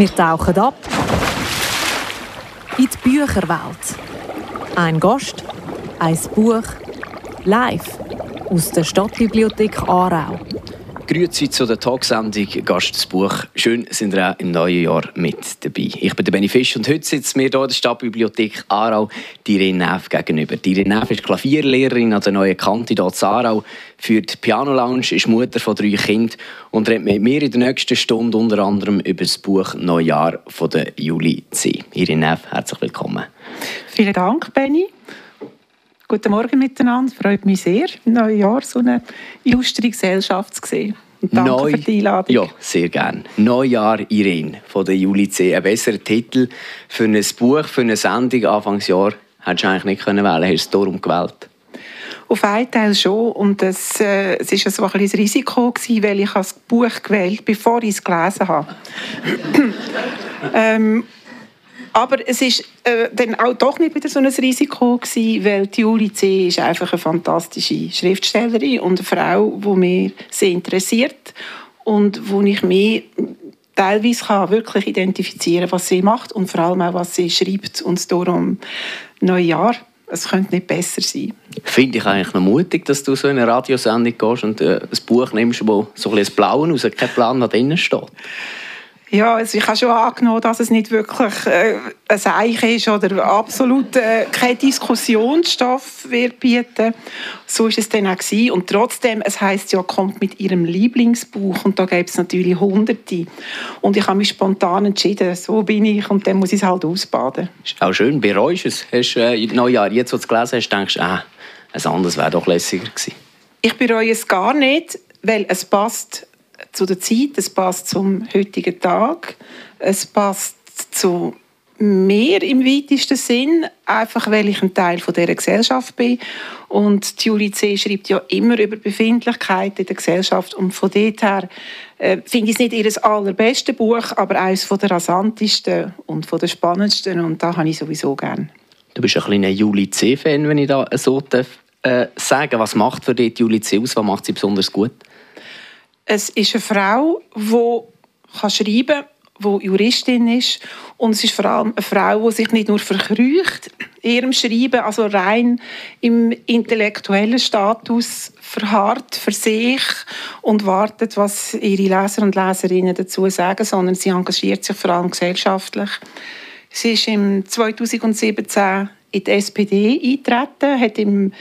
Wir tauchen ab in die Bücherwelt. Ein Gast, ein Buch, live aus der Stadtbibliothek Aarau. Grüezi zu der Talksendung Gast das Buch. Schön sind ihr auch im neuen Jahr mit dabei. Ich bin der Benny Fisch und heute sitzt mir hier in der Stadtbibliothek Aarau die Neff gegenüber. Die Neff ist Klavierlehrerin an der neuen Kante hier Aarau, führt Piano Lounge, ist Mutter von drei Kindern und redet mit mir in der nächsten Stunde unter anderem über das Buch Neujahr von der Juli C. Neff, herzlich willkommen. Vielen Dank, Benny. Guten Morgen miteinander. Freut mich sehr, im neuen Jahr so eine illustre Gesellschaft zu sehen. Danke Neu für die Einladung. Ja, sehr gerne. Neujahr Irene von der Juli C. Ein besserer Titel für ein Buch, für eine Sendung Anfangsjahr hättest du eigentlich nicht können wählen. Hast du es darum gewählt? Auf einen Teil schon. Und es, äh, es ist so ein bisschen ein Risiko, gewesen, weil ich das Buch gewählt habe, bevor ich es gelesen habe. ähm, aber es ist äh, dann auch doch nicht wieder so ein Risiko gewesen, weil die Juli C. ist einfach eine fantastische Schriftstellerin und eine Frau, die mich sehr interessiert und wo ich mich teilweise kann wirklich identifizieren was sie macht und vor allem auch, was sie schreibt. Und darum Neujahr, es könnte nicht besser sein. Finde ich eigentlich noch mutig, dass du so in eine Radiosendung gehst und äh, ein Buch nimmst, wo so ein bisschen Blauen raus, kein Plan, was drinnen steht. Ja, also ich habe schon angenommen, dass es nicht wirklich äh, ein Seich ist oder absolut äh, kein Diskussionsstoff wird bieten. So ist es dann auch gewesen. Und trotzdem, es heißt ja, kommt mit ihrem Lieblingsbuch und da gibt es natürlich Hunderte. Und ich habe mich spontan entschieden, so bin ich und dann muss ich es halt ausbaden. Ist auch schön, bereust du es? Hast du äh, Neujahr, jetzt, wo du es gelesen hast, denkst du, ah, ein anderes wäre doch lässiger gewesen. Ich bereue es gar nicht, weil es passt zu der Zeit, es passt zum heutigen Tag, es passt zu mir im weitesten Sinn, einfach weil ich ein Teil von dieser Gesellschaft bin. Und Julie C. schreibt ja immer über Befindlichkeiten in der Gesellschaft. Und von dort her äh, finde ich es nicht ihr allerbeste Buch, aber eines der rasantesten und von der spannendsten. Und da habe ich sowieso gern. Du bist ein kleiner Julie C.-Fan, wenn ich da so darf, äh, sagen Was macht für dich Julie C. aus? Was macht sie besonders gut? Es ist eine Frau, die schreiben kann, die Juristin ist. Und es ist vor allem eine Frau, die sich nicht nur verkrücht in ihrem Schreiben, also rein im intellektuellen Status verharrt für sich und wartet, was ihre Leser und Leserinnen dazu sagen, sondern sie engagiert sich vor allem gesellschaftlich. Sie ist im 2017 in die SPD eingetreten, hat im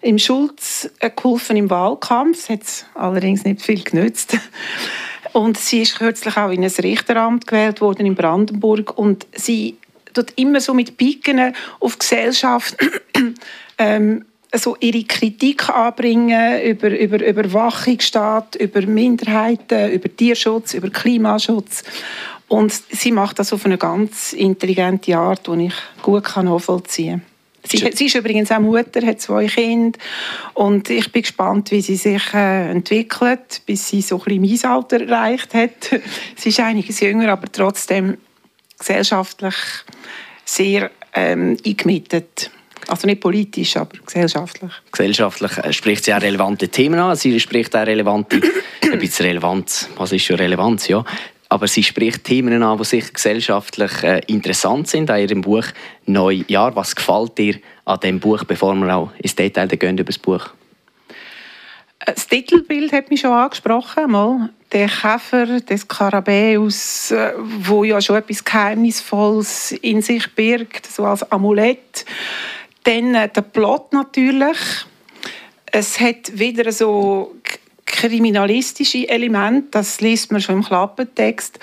im Schulz geholfen im Wahlkampf. Es hat allerdings nicht viel genützt. Und sie ist kürzlich auch in ein Richteramt gewählt worden in Brandenburg. Und sie tut immer so mit Piken auf Gesellschaft ähm, so ihre Kritik anbringen über, über Überwachungsstaat, über Minderheiten, über Tierschutz, über Klimaschutz. Und sie macht das auf eine ganz intelligente Art, die ich gut nachvollziehen kann. Sie, sie, ist übrigens auch Mutter, hat zwei Kinder und ich bin gespannt, wie sie sich äh, entwickelt, bis sie so ein bisschen mein Alter erreicht hat. sie ist einiges jünger, aber trotzdem gesellschaftlich sehr ähm, eingemittet. Also nicht politisch, aber gesellschaftlich. Gesellschaftlich äh, spricht sie auch relevante Themen an. Sie spricht auch relevante, ein bisschen Relevanz. Was ist schon Relevanz? Ja, aber sie spricht Themen an, die sich gesellschaftlich äh, interessant sind, an ihrem Buch Neujahr. Was gefällt dir an diesem Buch, bevor wir auch ins Detail gehen über das Buch? Das Titelbild hat mich schon angesprochen. Mal. Der Käfer des Skarabäus, äh, wo ja schon etwas Geheimnisvolles in sich birgt, so als Amulett. Dann äh, der Plot natürlich. Es hat wieder so kriminalistische Element, das liest man schon im Klappentext.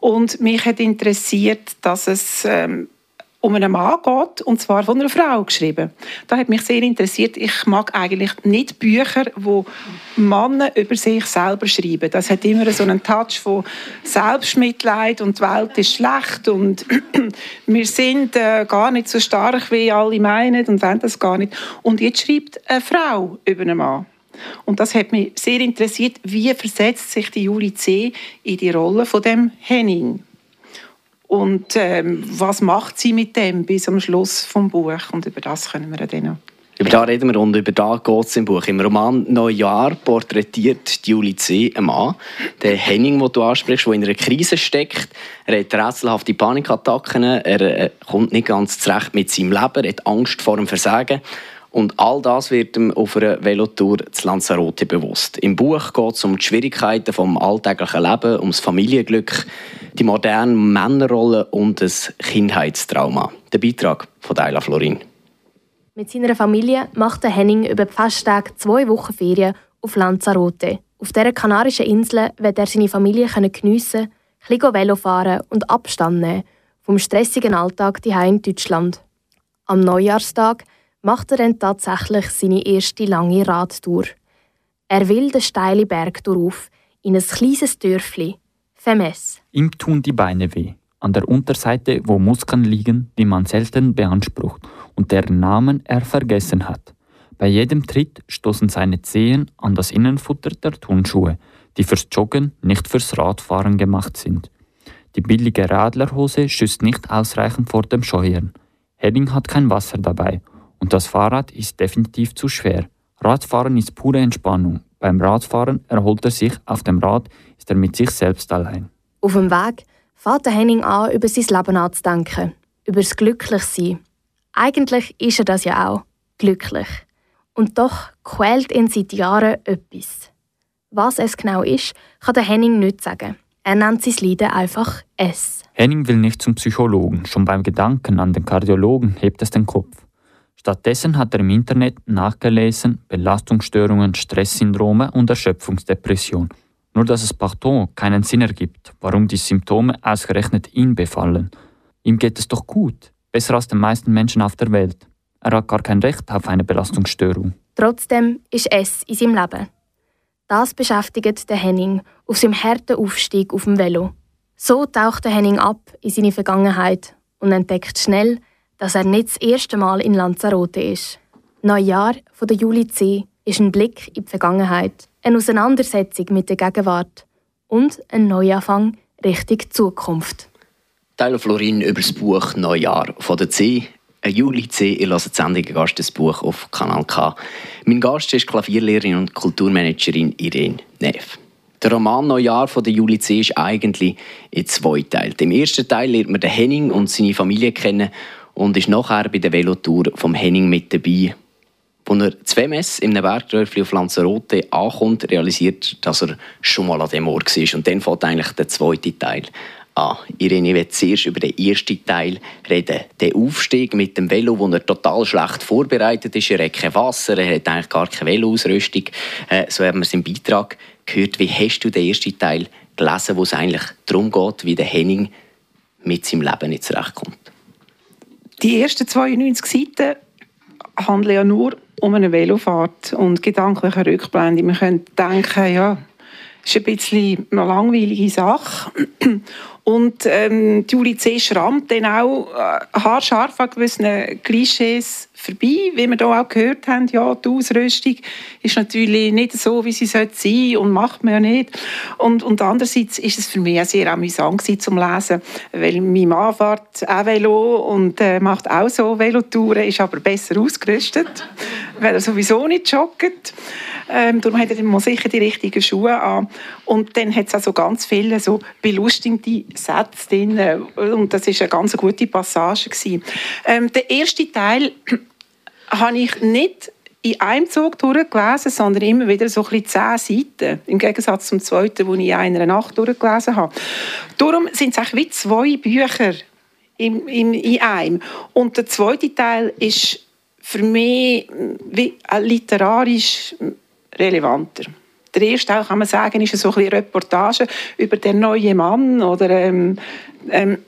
Und mich hat interessiert, dass es ähm, um einen Mann geht, und zwar von einer Frau geschrieben. Das hat mich sehr interessiert. Ich mag eigentlich nicht Bücher, wo Männer über sich selber schreiben. Das hat immer so einen Touch von Selbstmitleid und die Welt ist schlecht und wir sind äh, gar nicht so stark, wie alle meinen und wollen das gar nicht. Und jetzt schreibt eine Frau über einen Mann. Und das hat mich sehr interessiert, wie versetzt sich die Julie C. in die Rolle von dem Henning? Und ähm, was macht sie mit dem bis am Schluss vom Buch? Und über das können wir dann noch Über da reden wir und über da geht es im Buch. Im Roman Neujahr porträtiert Julie C. einen Mann, den Henning, den du ansprichst, der in einer Krise steckt. Er hat rätselhafte Panikattacken, er äh, kommt nicht ganz zurecht mit seinem Leben, er hat Angst vor dem Versagen. Und all das wird ihm auf einer Velotour zu Lanzarote bewusst. Im Buch geht es um die Schwierigkeiten des alltäglichen Lebens, um das Familienglück, die moderne Männerrolle und das Kindheitstrauma. Der Beitrag von Daila Florin. Mit seiner Familie macht Henning über die Festtage zwei Wochen Ferien auf Lanzarote. Auf dieser kanarischen Insel wird er seine Familie geniessen, ein bisschen Velo fahren und Abstand nehmen vom stressigen Alltag hier in Deutschland. Am Neujahrstag macht er dann tatsächlich seine erste lange Radtour. Er will den steilen Berg durch in ein kleines Dörfli, Femes. Ihm tun die Beine weh, an der Unterseite, wo Muskeln liegen, die man selten beansprucht und deren Namen er vergessen hat. Bei jedem Tritt stoßen seine Zehen an das Innenfutter der Turnschuhe, die fürs Joggen, nicht fürs Radfahren gemacht sind. Die billige Radlerhose schützt nicht ausreichend vor dem Scheuern. Henning hat kein Wasser dabei und das Fahrrad ist definitiv zu schwer. Radfahren ist pure Entspannung. Beim Radfahren erholt er sich, auf dem Rad ist er mit sich selbst allein. Auf dem Weg fährt Henning an, über sein Leben nachzudenken, über das Glücklichsein. Eigentlich ist er das ja auch, glücklich. Und doch quält ihn seit Jahren etwas. Was es genau ist, kann der Henning nicht sagen. Er nennt sein Leiden einfach es. Henning will nicht zum Psychologen. Schon beim Gedanken an den Kardiologen hebt es den Kopf. Stattdessen hat er im Internet nachgelesen Belastungsstörungen, Stresssyndrome und Erschöpfungsdepression. Nur dass es Pardon keinen Sinn ergibt, warum die Symptome ausgerechnet ihn befallen. Ihm geht es doch gut besser als den meisten Menschen auf der Welt. Er hat gar kein Recht auf eine Belastungsstörung. Trotzdem ist es in seinem Leben. Das beschäftigt den Henning auf seinem harten Aufstieg auf dem Velo. So taucht der Henning ab in seine Vergangenheit und entdeckt schnell, dass er nicht das erste Mal in Lanzarote ist. Neujahr von der Juli C. ist ein Blick in die Vergangenheit, eine Auseinandersetzung mit der Gegenwart und ein Neuanfang Richtung Zukunft. Teil Florin über das Buch Neujahr von der C. Juli C. Ihr hört die Sendung Gast des Buch auf Kanal K. Mein Gast ist Klavierlehrerin und Kulturmanagerin Irene Neff. Der Roman Neujahr von der Juli C. ist eigentlich in zwei Teilen. Im ersten Teil lernt man den Henning und seine Familie kennen und ist nachher bei der Velotour vom Henning mit dabei. Als er zwei Mess in einem Bergdörfli auf Lanzarote ankommt, realisiert, dass er schon mal an dem Ort war. Und dann fängt eigentlich der zweite Teil an. Irene, will zuerst über den ersten Teil reden. Der Aufstieg mit dem Velo, wo er total schlecht vorbereitet ist. Er hat kein Wasser, er hat eigentlich gar keine Veloausrüstung. Äh, so haben wir es im Beitrag gehört. Wie hast du den ersten Teil gelesen, wo es eigentlich darum geht, wie der Henning mit seinem Leben nicht zurechtkommt? Die ersten 92 Seiten handeln ja nur um eine Velofahrt und gedankliche Rückblende. Man könnte denken, ja, ist ein bisschen eine langweilige Sache. Und ähm, Julie C. schrammt dann auch äh, haarscharf an gewissen Klischees vorbei, wie wir hier auch gehört haben. Ja, die Ausrüstung ist natürlich nicht so, wie sie sein sollte und macht man ja nicht. Und, und andererseits ist es für mich auch sehr amüsant zum Lesen, weil mein Mann fährt auch Velo und äh, macht auch so Velotouren, ist aber besser ausgerüstet, weil er sowieso nicht joggt. Ähm, darum hat er dann sicher die richtigen Schuhe an. Und dann hat es also ganz viele so belustigende Sätze drin. Und das war eine ganz gute Passage. Ähm, der erste Teil habe ich nicht in einem Zug durchgelesen, sondern immer wieder so ein zehn Seiten. Im Gegensatz zum zweiten, den ich in einer Nacht durchgelesen habe. Darum sind es wie zwei Bücher in, in, in einem. Und der zweite Teil ist für mich wie literarisch relevanter. Der erste Teil, kann man sagen, ist so ein Reportage über den neuen Mann oder ähm, ähm,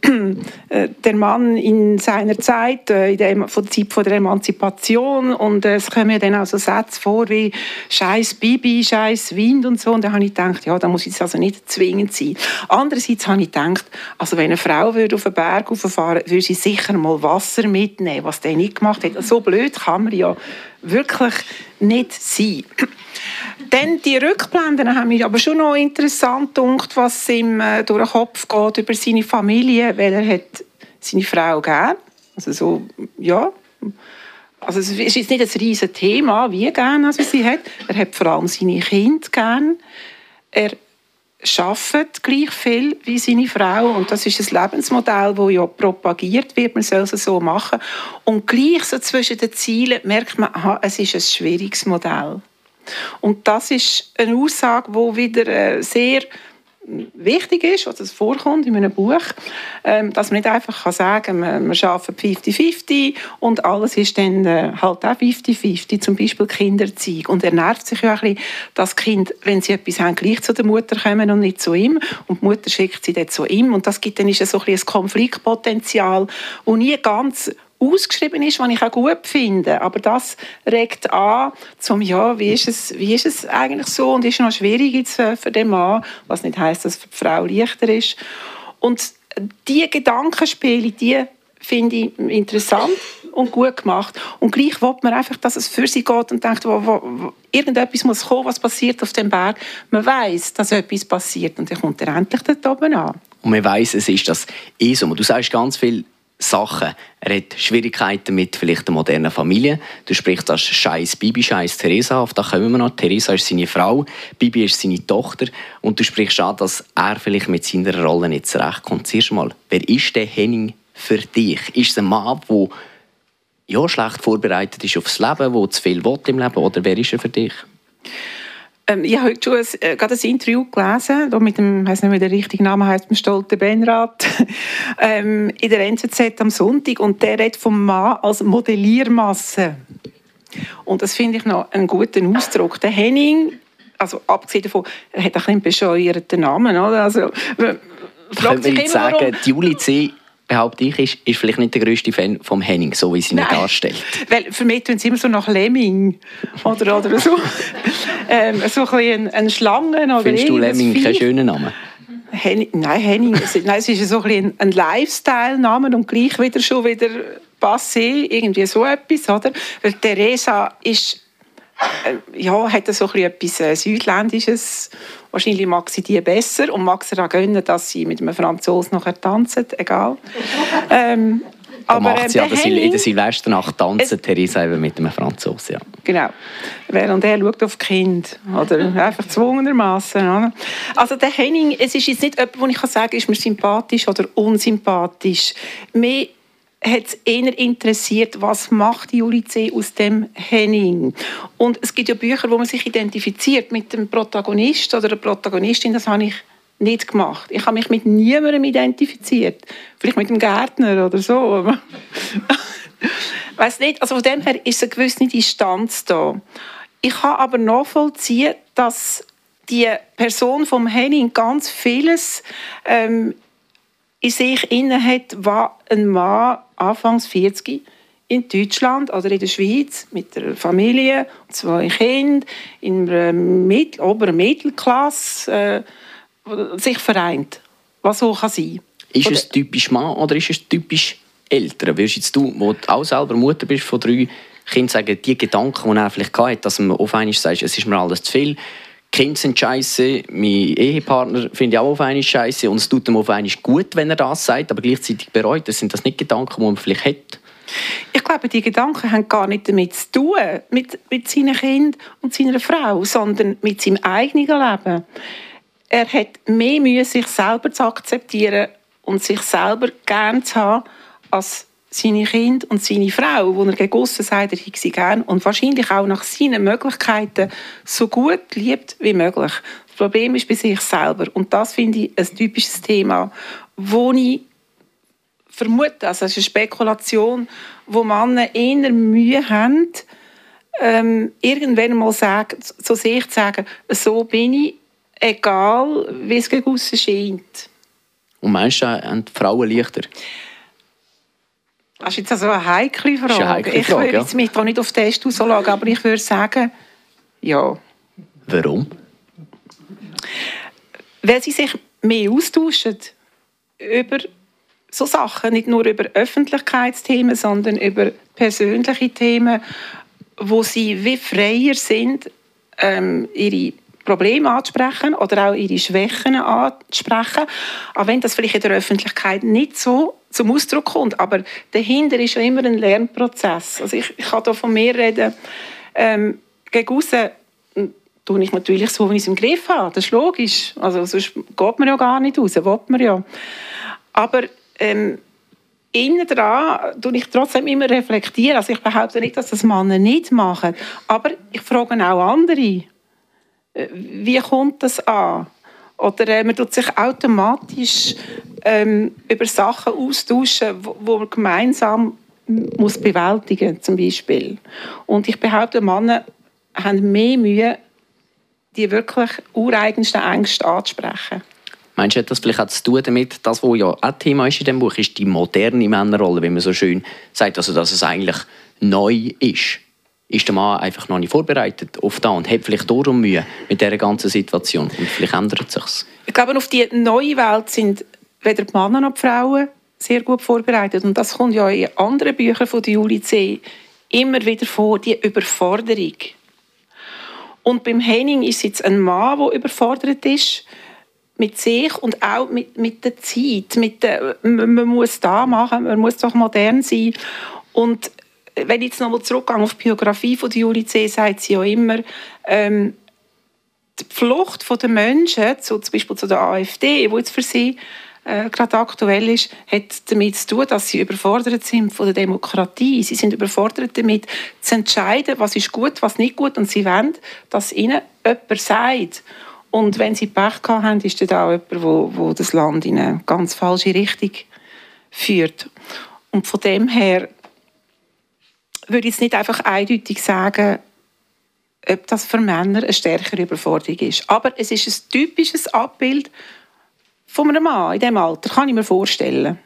äh, der Mann in seiner Zeit, äh, in der, von der Zeit von der Emanzipation und äh, es kommen dann auch so Sätze vor wie «Scheiß Bibi», «Scheiß Wind» und so und da habe ich gedacht, ja, da muss jetzt also nicht zwingend sein. Andererseits habe ich gedacht, also wenn eine Frau würde auf den Berg fahren würde sie sicher mal Wasser mitnehmen, was der nicht gemacht hat. So blöd kann man ja wirklich nicht sein. Dann die Rückblenden haben mich aber schon noch interessant gedacht, was ihm äh, durch den Kopf geht über seine Familie, weil er hat seine Frau gern, also so, ja, Also es ist jetzt nicht ein riesiges Thema, wie gerne also sie hat. Er hat vor allem seine Kinder gern. Er arbeitet gleich viel wie seine Frau und das ist ein Lebensmodell, das ja propagiert wird, man soll es so machen. Und gleich so zwischen den Zielen merkt man, aha, es ist ein schwieriges Modell. Und das ist eine Aussage, die wieder äh, sehr wichtig ist, was es vorkommt in einem Buch, ähm, dass man nicht einfach kann sagen kann, wir arbeiten 50-50 und alles ist dann äh, halt auch 50-50, zum Beispiel Kinderzeug. Und er nervt sich ja ein bisschen, dass Kind, wenn sie etwas haben, gleich zu der Mutter kommen und nicht zu ihm. Und die Mutter schickt sie dann zu ihm. Und das gibt dann ist so ein, ein Konfliktpotenzial, und nie ganz ausgeschrieben ist, was ich auch gut finde. Aber das regt an, zum ja, wie ist es, wie ist es eigentlich so und ist noch schwierig jetzt für den Mann, was nicht heißt, dass für die Frau leichter ist. Und diese Gedankenspiele, die finde ich interessant und gut gemacht. Und gleich will man einfach, dass es für sie geht und denkt, wo, wo, wo, irgendetwas muss kommen, was passiert auf dem Berg. Man weiß, dass etwas passiert und dann kommt er endlich dort oben an. Und man weiß, es ist das ESO. Du sagst ganz viel Sachen. Er hat Schwierigkeiten mit vielleicht der modernen Familie. Du sprichst das Scheiß Bibi, Scheiß Theresa auf. Da kommen wir noch. Theresa ist seine Frau, Bibi ist seine Tochter. Und du sprichst an, dass er vielleicht mit seiner Rolle nicht zurechtkommt. Zuerst mal, wer ist der Henning für dich? Ist es ein Mann, der ja, schlecht vorbereitet ist aufs Leben, der zu viel will im Leben? Oder wer ist er für dich? Ähm, ich habe heute schon ein, äh, gerade ein Interview gelesen, da mit dem, ich weiß nicht, wie der richtige Name heißt, dem Stolten Benrat, ähm, in der NZZ am Sonntag. Und der redet vom Mann als Modelliermasse. Und das finde ich noch einen guten Ausdruck. Der Henning, also abgesehen davon, er hat einen bescheuerten Namen. Oder? Also, fragt sich immer, sagen, warum... Juli C behaupte ich, ist, ist vielleicht nicht der größte Fan vom Henning, so wie sie ihn darstellt. Weil für mich tun sie immer so nach Lemming oder, oder so, ähm, so ein, ein Schlangen oder Findest du Lemming keinen schönen Namen? Henning, nein, Henning, nein, es ist so ein, ein Lifestyle-Name und gleich wieder schon wieder passé, irgendwie so etwas, oder? Weil Theresa ist ja, hat so etwas äh, Südländisches. Wahrscheinlich mag sie die besser und mag sie auch gönnen, dass sie mit einem Franzosen nachher tanzen, egal. ähm, da aber, macht sie ähm, aber in der Silvesternacht tanzen, Theresa eben mit einem Franzosen. Ja. Genau. Während er schaut auf Kind. Oder einfach zwungenermaßen. Also der Henning, es ist jetzt nicht jemand, wo ich sagen kann, ist mir sympathisch oder unsympathisch. Mehr hat es eher interessiert, was macht Juli C. aus dem Henning. Und es gibt ja Bücher, wo man sich identifiziert mit dem Protagonist oder der Protagonistin. Das habe ich nicht gemacht. Ich habe mich mit niemandem identifiziert. Vielleicht mit dem Gärtner oder so. weiß nicht. Also von dem her ist eine gewisse Distanz da. Ich habe aber nachvollziehen, dass die Person vom Henning ganz vieles ähm, in sich inne hat, was ein Mann Anfangs 40 in Deutschland oder in der Schweiz mit der Familie, zwei Kindern, in einer Mittel-, oberen Mittelklasse äh, sich vereint. Was so kann sein. Ist es typisch Mann oder ist es typisch Eltern? Wirst jetzt du, wo du auch selber Mutter bist von drei Kindern, sagen, die Gedanken, die er vielleicht hatte, dass man auf einmal sagt, es ist mir alles zu viel, Kinder sind scheiße, mein Ehepartner finde ich auch auf einmal scheiße und es tut ihm auf einmal gut, wenn er das sagt, aber gleichzeitig bereut. Das sind das nicht Gedanken, die man vielleicht hat? Ich glaube, die Gedanken haben gar nicht damit zu tun, mit, mit seinen Kindern und seiner Frau, sondern mit seinem eigenen Leben. Er hat mehr Mühe, sich selber zu akzeptieren und sich selber gern zu haben, als seine Kinder und seine Frau, wo er gegen aussen sagt, er hätte sie gern und wahrscheinlich auch nach seinen Möglichkeiten so gut liebt wie möglich. Das Problem ist bei sich selber und das finde ich ein typisches Thema, wo ich vermute, also es ist eine Spekulation, wo Männer eher Mühe haben, ähm, irgendwann mal sagen, so sich zu sagen, so bin ich, egal wie es gegen scheint. Und meinst du, haben die Frauen leichter? Das ist jetzt also eine heikle Frage. Eine heikle ich würde ja. mich da nicht auf den Test auslegen, aber ich würde sagen, ja. Warum? Weil sie sich mehr austauschen über so Sachen, nicht nur über Öffentlichkeitsthemen, sondern über persönliche Themen, wo sie wie freier sind, ähm, ihre Probleme anzusprechen oder auch ihre Schwächen anzusprechen. Auch wenn das vielleicht in der Öffentlichkeit nicht so zum Ausdruck kommt. Aber dahinter ist ja immer ein Lernprozess. Also ich, ich kann hier von mir reden. Ähm, gegen aussen tue ich natürlich so, wie ich es im Griff habe. Das ist logisch. Also sonst geht man ja gar nicht raus, will man ja. Aber ähm, innen dran tue ich trotzdem immer reflektieren. Also ich behaupte nicht, dass das Männer nicht machen. Aber ich frage auch andere. Äh, wie kommt das an? Oder äh, man tut sich automatisch ähm, über Sachen austauschen, wo man gemeinsam muss bewältigen zum Beispiel. Und ich behaupte, Männer haben mehr Mühe, die wirklich ureigensten Ängste anzusprechen. Meinst du, hat das vielleicht auch zu tun damit, das, was ja auch Thema ist in dem Buch, ist die moderne Männerrolle, wie man so schön sagt, also dass es eigentlich neu ist? Ist der Mann einfach noch nicht vorbereitet auf das und hat vielleicht darum Mühe mit dieser ganzen Situation und vielleicht ändert es sich. Ich glaube, auf die neue Welt sind weder die Männer noch die Frauen sehr gut vorbereitet und das kommt ja in anderen Büchern von Juli C. immer wieder vor, die Überforderung. Und beim Henning ist jetzt ein Mann, der überfordert ist mit sich und auch mit, mit der Zeit. Mit der, man muss da machen, man muss doch modern sein. Und wenn ich jetzt nochmal zurückgehe auf die Biografie von Julie C., sagt sie ja immer, ähm, die Flucht der Menschen, so zum Beispiel zu der AfD, wo jetzt für sie äh, gerade aktuell ist, hat damit zu tun, dass sie überfordert sind von der Demokratie. Sie sind überfordert damit, zu entscheiden, was ist gut, was nicht gut, und sie wollen, dass ihnen jemand sagt. Und wenn sie Pech haben, ist das auch jemand, wo, wo das Land in eine ganz falsche Richtung führt. Und von dem her würde ich jetzt nicht einfach eindeutig sagen, ob das für Männer eine stärkere Überforderung ist. Aber es ist ein typisches Abbild von einem Mann in diesem Alter, kann ich mir vorstellen.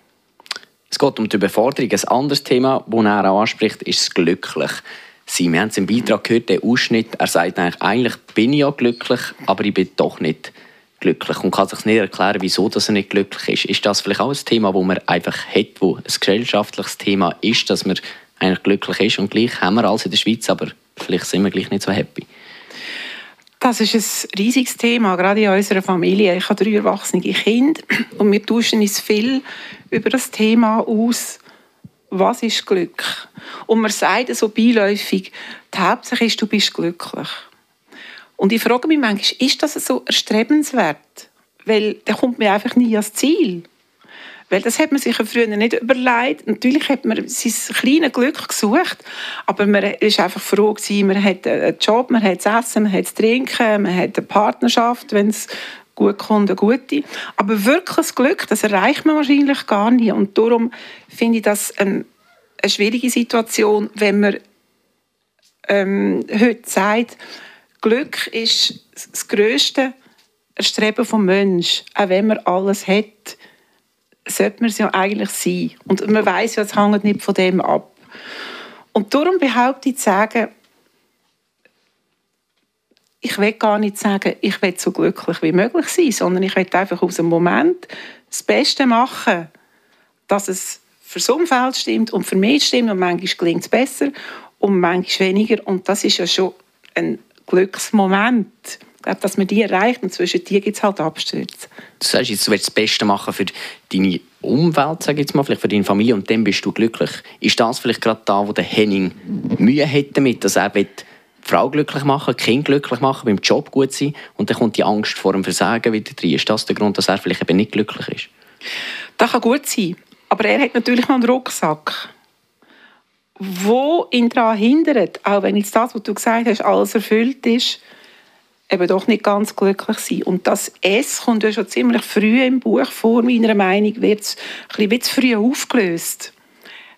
Es geht um die Überforderung. Ein anderes Thema, das er auch anspricht, ist das glücklich sein. Wir haben es im Beitrag gehört, der Ausschnitt, er sagt eigentlich, eigentlich bin ich ja glücklich, aber ich bin doch nicht glücklich und kann sich nicht erklären, wieso dass er nicht glücklich ist. Ist das vielleicht auch ein Thema, das man einfach hat, wo ein gesellschaftliches Thema ist, dass man eigentlich glücklich ist und gleich haben wir alles in der Schweiz, aber vielleicht sind wir gleich nicht so happy. Das ist ein riesiges Thema, gerade in unserer Familie. Ich habe drei erwachsene Kinder und wir tauschen uns viel über das Thema aus, was ist Glück? Und man sagt so beiläufig, die Hauptsache ist, du bist glücklich. Und ich frage mich manchmal, ist das so erstrebenswert? Weil da kommt man einfach nie ans Ziel. Weil das hat man sich ja früher nicht überlegt. Natürlich hat man sein kleines Glück gesucht, aber man war einfach froh gewesen, man hat einen Job, man hat das Essen, man hat das Trinken, man hat eine Partnerschaft, wenn es gut kommt, eine gute. Aber wirklich das Glück, das erreicht man wahrscheinlich gar nicht. Und darum finde ich das eine, eine schwierige Situation, wenn man ähm, heute sagt, Glück ist das größte Erstreben des Menschen, auch wenn man alles hat sollte man es ja eigentlich sein. Und man weiß ja, es hängt nicht von dem ab. Und darum behaupte ich zu sagen, ich will gar nicht sagen, ich will so glücklich wie möglich sein, sondern ich will einfach aus dem Moment das Beste machen, dass es für das Umfeld stimmt und für mich stimmt und manchmal gelingt es besser und manchmal weniger und das ist ja schon ein Glücksmoment glaube, dass man die erreicht und zwischen die gibt es halt Abstürze. Du sagst jetzt, du willst das Beste machen für deine Umwelt, sage jetzt mal, vielleicht für deine Familie und dann bist du glücklich. Ist das vielleicht gerade da, wo der Henning Mühe hat damit, dass er will, die Frau glücklich machen, das Kind glücklich machen, beim Job gut sein und dann kommt die Angst vor dem Versagen wieder rein. Ist das der Grund, dass er vielleicht eben nicht glücklich ist? Das kann gut sein, aber er hat natürlich noch einen Rucksack wo ihn daran hindert, auch wenn jetzt das, was du gesagt hast, alles erfüllt ist, eben doch nicht ganz glücklich sein. Und das S kommt ja schon ziemlich früh im Buch vor, meiner Meinung, wird es ein bisschen zu früh aufgelöst.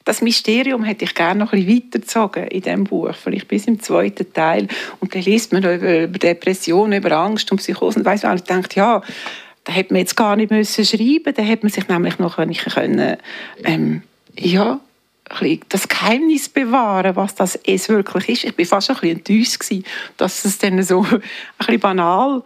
Das Mysterium hätte ich gerne noch ein bisschen weitergezogen in diesem Buch, vielleicht bis im zweiten Teil. Und dann liest man über, Depressionen, über Angst und Psychosen. Und weiss man, ich denke, ja, da hätte man jetzt gar nicht müssen schreiben Da hätte man sich nämlich noch können, ähm, ja, das Geheimnis bewahren, was das es wirklich ist. Ich war fast ein bisschen enttäuscht, dass es dann so ein bisschen banal